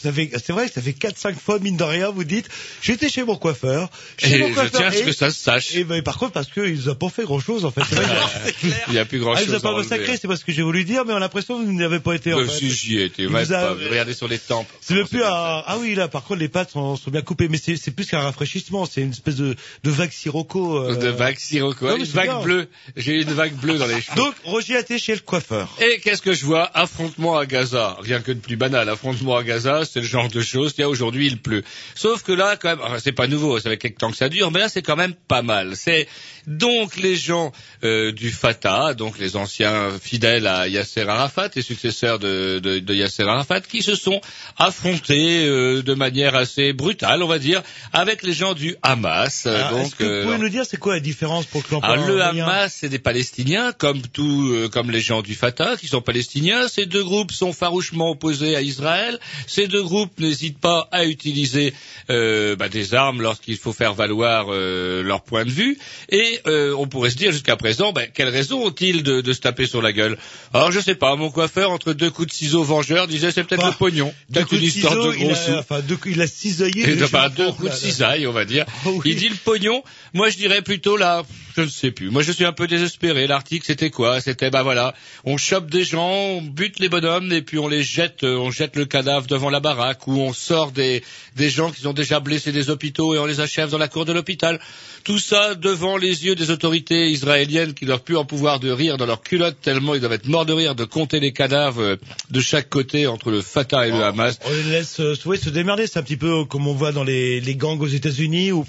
savez, c'est vrai que ça fait 4-5 fois, mine de rien, vous dites, j'étais chez mon coiffeur, chez Et mon je tiens à ce que ça se sache. Et ben, par contre, parce qu'il nous a pas fait grand chose, en fait. [LAUGHS] Il n'y a plus grand Ah, chose il nous a pas massacré, c'est pas ce que j'ai voulu dire, mais on a l'impression que vous n'avez pas été, en Euh, fait. si j'y ai été, regardez sur les tempes. C'est plus un... Ah oui, là, par contre, les pattes sont, bien coupées, mais c'est plus qu'un rafraîchissement, c'est une espèce de, de vague sirocco. euh. De vague sirocco, une vague bleue. J'ai une vague bleue dans les [LAUGHS] cheveux. Donc, Roger a été chez le coiffeur. Et qu'est-ce que je vois? Affrontement Gaza. Rien que de plus banal. Affrontement à Gaza, c'est le genre de choses. Tiens, aujourd'hui, il pleut. Sauf que là, quand même, c'est pas nouveau, ça fait quelque temps que ça dure, mais là, c'est quand même pas mal. C'est donc les gens euh, du Fatah, donc les anciens fidèles à Yasser Arafat, les successeurs de, de, de Yasser Arafat, qui se sont affrontés euh, de manière assez brutale, on va dire, avec les gens du Hamas. Alors, donc, Est-ce que vous euh, pouvez nous dire c'est quoi la différence pour que l'on le Hamas, c'est des Palestiniens, comme tout, euh, comme les gens du Fatah, qui sont palestiniens. Ces deux groupes sont farouchement opposés à Israël. Ces deux groupes n'hésitent pas à utiliser euh, bah, des armes lorsqu'il faut faire valoir euh, leur point de vue. Et euh, on pourrait se dire jusqu'à présent, bah, quelle raison ont-ils de, de se taper sur la gueule Alors, je sais pas. Mon coiffeur, entre deux coups de ciseaux vengeurs, disait c'est peut-être Bah, le pognon, Deux coups de ciseaux, de il a, enfin, deux, coups- il a cisaillé. Et cheveux deux coups de là. cisaille, on va dire. Oh [LAUGHS] oui. Il dit le pognon. Moi, je dirais plutôt là, je ne sais plus. Moi, je suis un peu désespéré. L'article, c'était quoi? C'était, bah voilà, on chope des gens, on bute les bonhommes et puis on les jette, euh, on jette le cadavre devant la baraque ou on sort des des gens qui ont déjà blessé des hôpitaux et on les achève dans la cour de l'hôpital. Tout ça devant les yeux des autorités israéliennes qui doivent plus en pouvoir de rire dans leur culotte tellement ils doivent être morts de rire de compter les cadavres euh, de chaque côté entre le Fatah et le Hamas. On les laisse euh, se démerder, c'est un petit peu comme on voit dans les, les gangs aux États-Unis où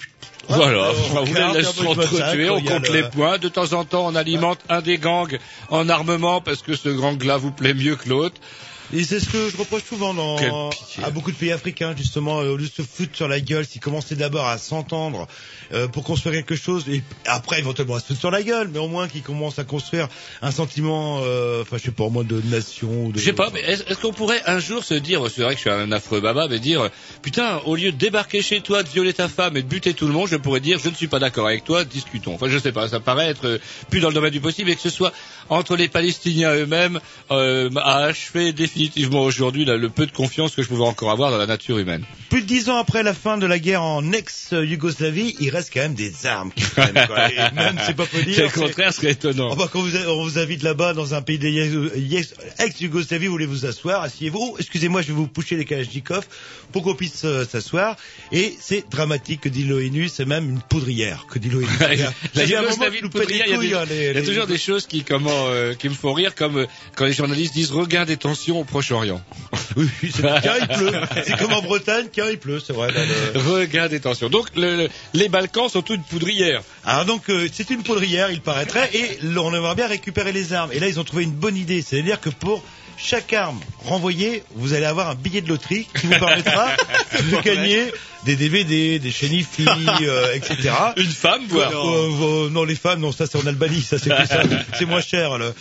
Voilà, [LAUGHS] on on les regarde, laisse s'entretuer, on compte le- les points. De temps en temps, on alimente un des gangs en armement parce que ce gang-là vous plaît mieux que l'autre. Et c'est ce que je reproche souvent dans, à beaucoup de pays africains, justement, euh, au lieu de se foutre sur la gueule, s'ils commençaient d'abord à s'entendre euh, pour construire quelque chose, et après éventuellement à se foutre sur la gueule, mais au moins qu'ils commencent à construire un sentiment, euh, enfin je sais pas, au moins de nation. De... Je sais pas, mais est-ce qu'on pourrait un jour se dire, c'est vrai que je suis un affreux baba, mais dire, putain, au lieu de débarquer chez toi, de violer ta femme et de buter tout le monde, je pourrais dire, je ne suis pas d'accord avec toi, discutons. Enfin, je sais pas, ça paraît être euh, plus dans le domaine du possible et que ce soit entre les Palestiniens eux-mêmes, euh, a achevé définitivement aujourd'hui là, le peu de confiance que je pouvais encore avoir dans la nature humaine. Plus de dix ans après la fin de la guerre en ex-Yougoslavie, il reste quand même des armes qui traînent, quoi. Et même, c'est pas dire. C'est le contraire serait étonnant. Oh bah, quand vous, on vous invite là-bas dans un pays ex-Yougoslavie, vous voulez vous asseoir, asseyez-vous. Oh, excusez-moi, je vais vous pousser les Kalachnikov pour qu'on puisse euh, s'asseoir. Et c'est dramatique que dit l'ONU, c'est même une poudrière que dit l'ONU. [LAUGHS] la Yougoslavie les poudrière, il y a, des- hein, les- y a les- toujours des choses qui, comment, euh, qui me font rire, comme euh, quand les journalistes disent regain des tensions Proche-Orient. [LAUGHS] Oui, c'est car il pleut. C'est comme en Bretagne, car il pleut, c'est vrai. le- Regain des tensions. Donc le- le- les Balkans sont toutes poudrières. Alors donc euh, c'est une poudrière, il paraîtrait, et on aimerait bien récupérer les armes. Et là ils ont trouvé une bonne idée, c'est-à-dire que pour chaque arme renvoyée, vous allez avoir un billet de loterie qui vous permettra [LAUGHS] de gagner des DVD, des IFI, [LAUGHS] euh, etc. Une femme, voire. Euh, euh, non, les femmes, non, ça c'est en Albanie, ça c'est plus ça, [LAUGHS] c'est moins cher. là.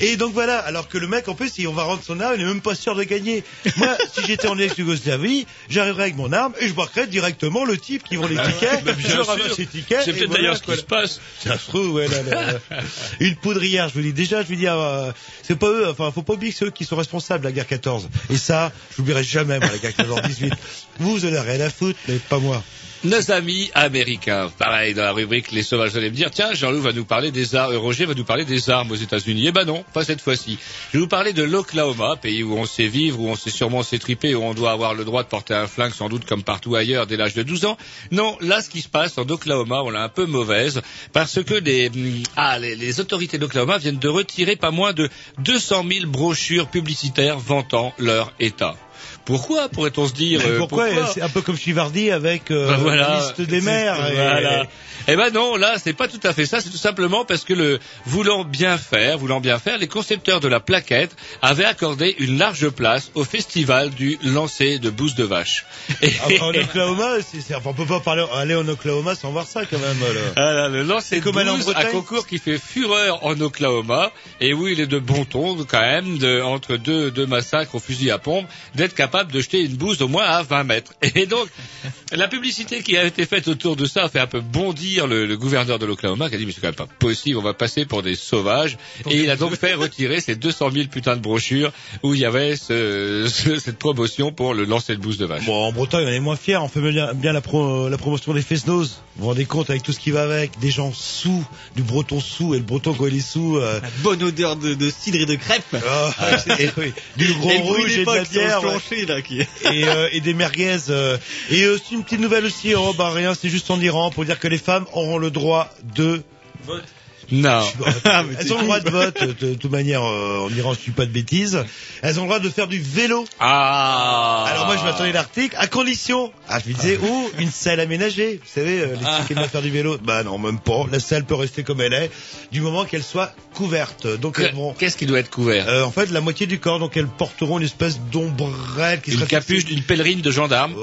Et donc voilà, alors que le mec, en plus, si on va rendre son arme, il est même pas sûr de gagner. Moi, si j'étais en ex-Yougoslavie, j'arriverais avec mon arme et je marquerais directement le type qui vend les tickets. Bah, bien je ramasse les tickets. C'est peut-être voilà, d'ailleurs ce qui se passe. Ça se trouve, ouais, là, là, là. [LAUGHS] Une poudrière, je vous dis déjà, je veux dire, euh, c'est pas eux, enfin, faut pas oublier que c'est eux qui sont responsables de la guerre 14. Et ça, je n'oublierai jamais, moi, la guerre 14-18. Vous, vous en avez rien à foutre, pas moi. nos amis américains. Pareil, dans la rubrique Les Sauvages, allez me dire, tiens, Jean-Loup va nous parler des armes, Roger va nous parler des armes aux États-Unis. Eh ben non, pas cette fois-ci. Je vais vous parler de l'Oklahoma, pays où on sait vivre, où on sait sûrement s'étriper, où on doit avoir le droit de porter un flingue sans doute comme partout ailleurs dès l'âge de 12 ans. Non, là, ce qui se passe en Oklahoma, on l'a un peu mauvaise, parce que les, hum, ah, les autorités d'Oklahoma viennent de retirer pas moins de 200 000 brochures publicitaires vantant leur État. Pourquoi pourrait-on se dire Mais euh, pourquoi, C'est un peu comme Chivardi avec euh, Bah voilà. la liste des maires. et- Voilà. Eh ben non, là, c'est pas tout à fait ça. C'est tout simplement parce que le voulant bien faire, voulant bien faire, les concepteurs de la plaquette avaient accordé une large place au festival du lancer de bouse de vache. Et- [LAUGHS] Ah, En Oklahoma, c'est- c'est- enfin, on peut pas parler, aller en Oklahoma sans voir ça quand même. là. Ah là, le lancer de bouse, un Bretagne. concours qui fait fureur en Oklahoma, et où il est de bon ton quand même, de, entre deux, deux massacres au fusil à pompe, d'être capable de jeter une bouse au moins à 20 mètres. [LAUGHS] Et donc, la publicité qui a été faite autour de ça a fait un peu bondir le, le gouverneur de l'Oklahoma, qui a dit mais c'est quand même pas possible, on va passer pour des sauvages, et il a donc fait retirer ces 200 000 putains de brochures où il y avait ce, ce- cette promotion pour le lancer de bouse de vache. Bon, en Bretagne, on est moins fiers. On fait bien, bien la, pro- la promotion des Fesnos. Vous vous rendez compte avec tout ce qui va avec? Des gens sous, du breton sous, et le breton quand il est sous. euh, Bonne odeur de, de cidre et de crêpes. ah, oui, du gros rouge et de la bière. ouais. Plancher, là, qui- et, euh, et des merguez. euh. Et aussi une petite nouvelle aussi, oh bah rien, c'est juste en Iran pour dire que les femmes auront le droit de... Non. Ah, Elles ont le droit de vote, de, de toute manière, euh, en Iran je suis pas de bêtises. Elles ont le droit de faire du vélo. Ah Alors moi je m'attendais à l'article, à condition, ah je me disais, oh, une selle aménagée, vous savez, euh, les filles qui aiment faire du vélo. Bah non, même pas, la selle peut rester comme elle est, du moment qu'elle soit couverte. Donc vont... Qu'est-ce qui doit être couvert? Euh, en fait, la moitié du corps, donc elles porteront une espèce d'ombrelle qui Une sera capuche fixée- d'une pèlerine de gendarme.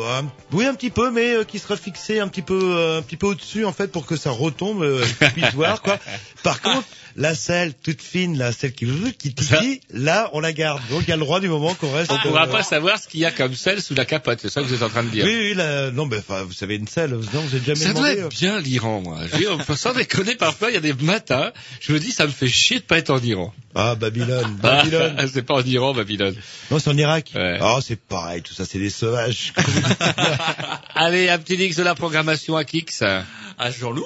Oui, un petit peu, mais euh, qui sera fixée un petit peu, euh, un petit peu au-dessus, en fait, pour que ça retombe, euh, [LAUGHS] puisse voir, quoi. Par contre, la selle toute fine, la selle qui qui titille, là, on la garde. Donc, il y a le droit du moment qu'on reste. On pourra euh, pas savoir ce qu'il y a comme sel sous la capote, c'est ça que vous êtes en train de dire. Oui, oui, la... non, mais enfin, vous savez une selle, non, vous avez jamais Ça doit demandé. euh. être bien l'Iran, moi. Je veux dire, Sans déconner, parfois, il y a des matins, je me dis, ça me fait chier de pas être en Iran. Ah, Babylone, Ah, Babylone. [LAUGHS] c'est pas en Iran, Babylone. Non, c'est en Irak. Ouais. Ah, c'est pareil, tout ça, c'est des sauvages. [LAUGHS] Allez, un petit mix de la programmation à Kix. Ah, Jean-Loup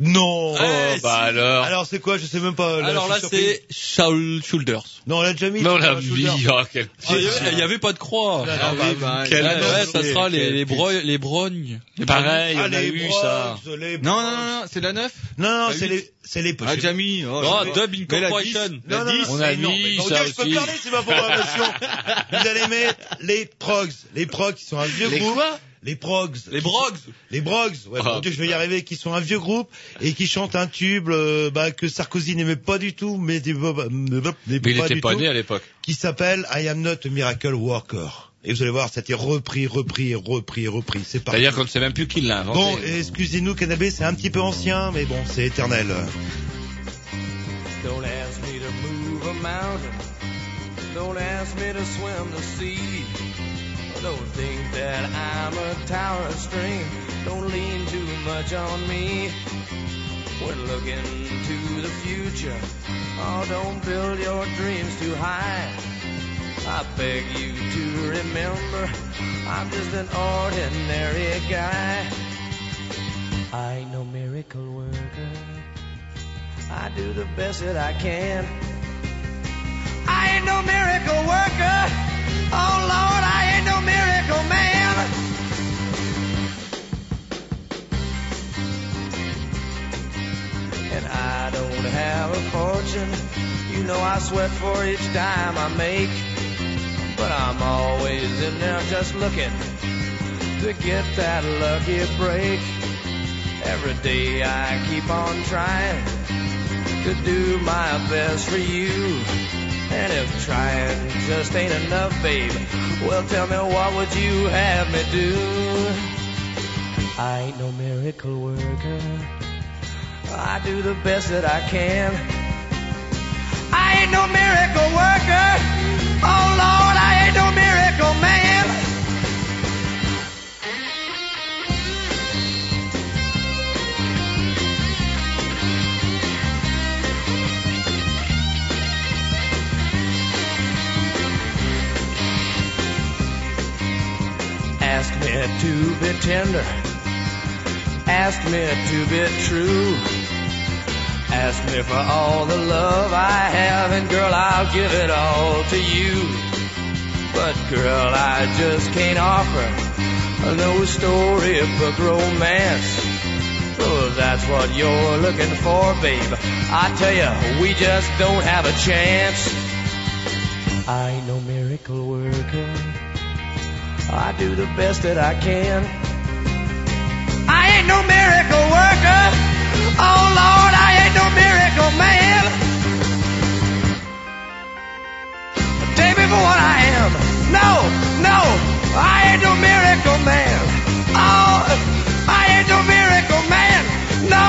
non. Oh, Eh, bah alors. Alors, c'est quoi? Je sais même pas. Alors là, suis surpris. c'est Shaul Shoulders. Non, on l'a déjà mis. Non, tu la vie, oh, quel Ah, Il y avait- il y avait pas de croix. Ah, Ah bah, oui, bah, quel- la Ouais, neuf, ça c'est- sera les, les, bro- les brognes. Les Pareil, Ah, on a eu ça. Non, non, non, non, c'est la 9 Non, non, c'est les, c'est les Ah, Jamie. Oh, Oh, Dub Incorporation. 10, Non, la non, 10, non, on a non, mis ça Dieu, je peux aussi. parler, c'est ma programmation. [LAUGHS] Vous allez mettre les progs. Les progs qui sont un vieux Les groupe. Les progs. Les brogs. Les brogs. Ouais, Ah. mon Dieu, je vais y arriver. Qui sont un vieux groupe et qui chantent un tube euh, bah, que Sarkozy n'aimait pas du tout, mais, des- n'aimait Mais il pas était du pas tout, né à l'époque. qui s'appelle I Am Not a Miracle Worker. Et vous allez voir, ça a été repris, repris, repris, repris. C'est parti. C'est-à-dire qu'on ne sait même plus qui l'a inventé. Bon, excusez-nous, Canabé, c'est un petit peu ancien, mais bon, c'est éternel. Don't ask me to move a mountain. Don't ask me to swim the sea. Don't think that I'm a tower of strength. Don't lean too much on me. When looking to the future, oh, don't build your dreams too high. I beg you to remember, I'm just an ordinary guy. I ain't no miracle worker. I do the best that I can. I ain't no miracle worker. Oh Lord, I ain't no miracle man. And I don't have a fortune. You know I sweat for each dime I make. But I'm always in there just looking to get that lucky break. Every day I keep on trying to do my best for you. And if trying just ain't enough, babe, well tell me what would you have me do? I ain't no miracle worker. I do the best that I can. I ain't no miracle worker. Oh Lord, I ain't no miracle man. Me to be tender. ask me to be true. Ask me for all the love I have, and girl, I'll give it all to you. But girl, I just can't offer no storybook romance. Oh, that's what you're looking for, babe. I tell you, we just don't have a chance. I no miracle worker. I do the best that I can. I ain't no miracle worker. Oh Lord, I ain't no miracle man. Take me for what I am. No, no, I ain't no miracle man. Oh, I ain't no miracle man. No,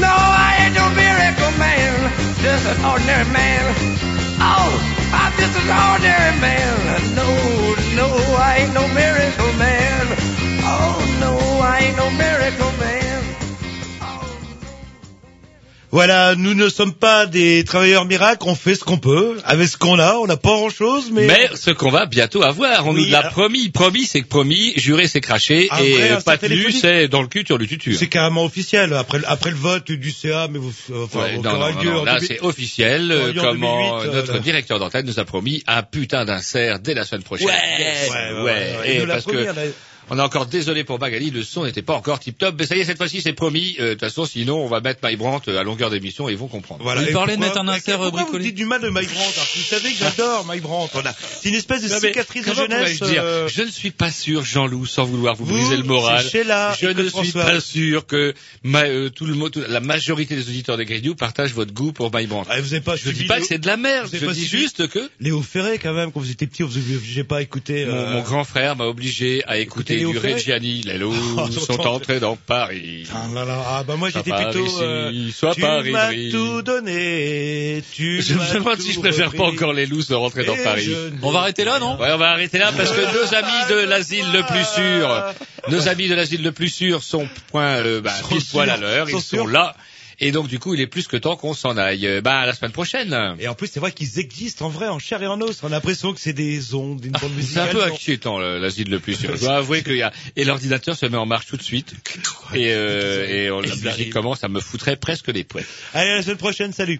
no, I ain't no miracle man. Just an ordinary man. Oh, I'm just an ordinary man. No, no, I ain't no miracle man. Oh no, I ain't no miracle man. Voilà, nous ne sommes pas des travailleurs miracles, on fait ce qu'on peut, avec ce qu'on a, on n'a pas grand chose, mais... Mais ce qu'on va bientôt avoir, on Oui, nous l'a alors- promis. Promis, c'est que promis, juré, c'est craché, et vrai euh, pas tenu, c'est dans le cul, sur le tutu. C'est carrément officiel, après, le- après le vote du CA, mais vous, euh, enfin, Ouais, non, non, non, là c'est officiel, euh, comment 2008, euh, notre là. directeur d'antenne nous a promis un putain d'insert dès la semaine prochaine. Ouais, Yes. ouais, ouais, Et parce promis, que on est encore désolé pour Magali, le son n'était pas encore tip top, mais ça y est, cette fois-ci c'est promis. Euh, De toute façon, sinon on va mettre My Brandt à longueur d'émission et ils vont comprendre. Voilà. Il Et parlait de mettre un insert pourquoi vous bricolé. dites du mal de Mike Brandt alors que Vous savez que j'adore Mike Brandt. Voilà. C'est une espèce de Non, cicatrice de jeunesse. dire euh, Je ne suis pas sûr, Jean-Loup, sans vouloir vous, Vous, briser le moral. Sheila je ne suis François. pas sûr que ma- euh, tout le mot, tout- la majorité des auditeurs des Grignoux partagent votre goût pour My Brandt. ah, vous avez pas Je suivi dis pas Léo- que c'est de la merde, vous je pas dis juste que Léo Ferré quand même, quand vous étiez petit, vous n'avez pas écouté. mon, euh, mon grand frère m'a obligé à écouter Léo du Reggiani. Les [LAUGHS] loups Oh, sont entrés dans Paris. Ah, là, là, ah, bah moi j'étais plutôt. ici, euh, sois tu m'as tout donné. Tu Je me demande si je préfère pas encore les loups sont rentrés dans Paris. On va arrêter là, non Ouais, on va arrêter là parce que nos amis de l'asile le plus sûr, nos amis de l'asile le plus sûr sont point euh, bah, Sont pile poil à l'heure, sont ils sont là. Et donc du coup, il est plus que temps qu'on s'en aille. Euh, Bah à la semaine prochaine. Et en plus, c'est vrai qu'ils existent en vrai, en chair et en os. On a l'impression que c'est des ondes, une bande [LAUGHS] C'est un musicale. peu inquiétant le- l'asile le plus sûr. Je dois avouer qu'il y a et l'ordinateur se met en marche tout de suite [LAUGHS] et, euh, et on- la musique commence à me foutrer presque les poètes. Allez, à la semaine prochaine, salut.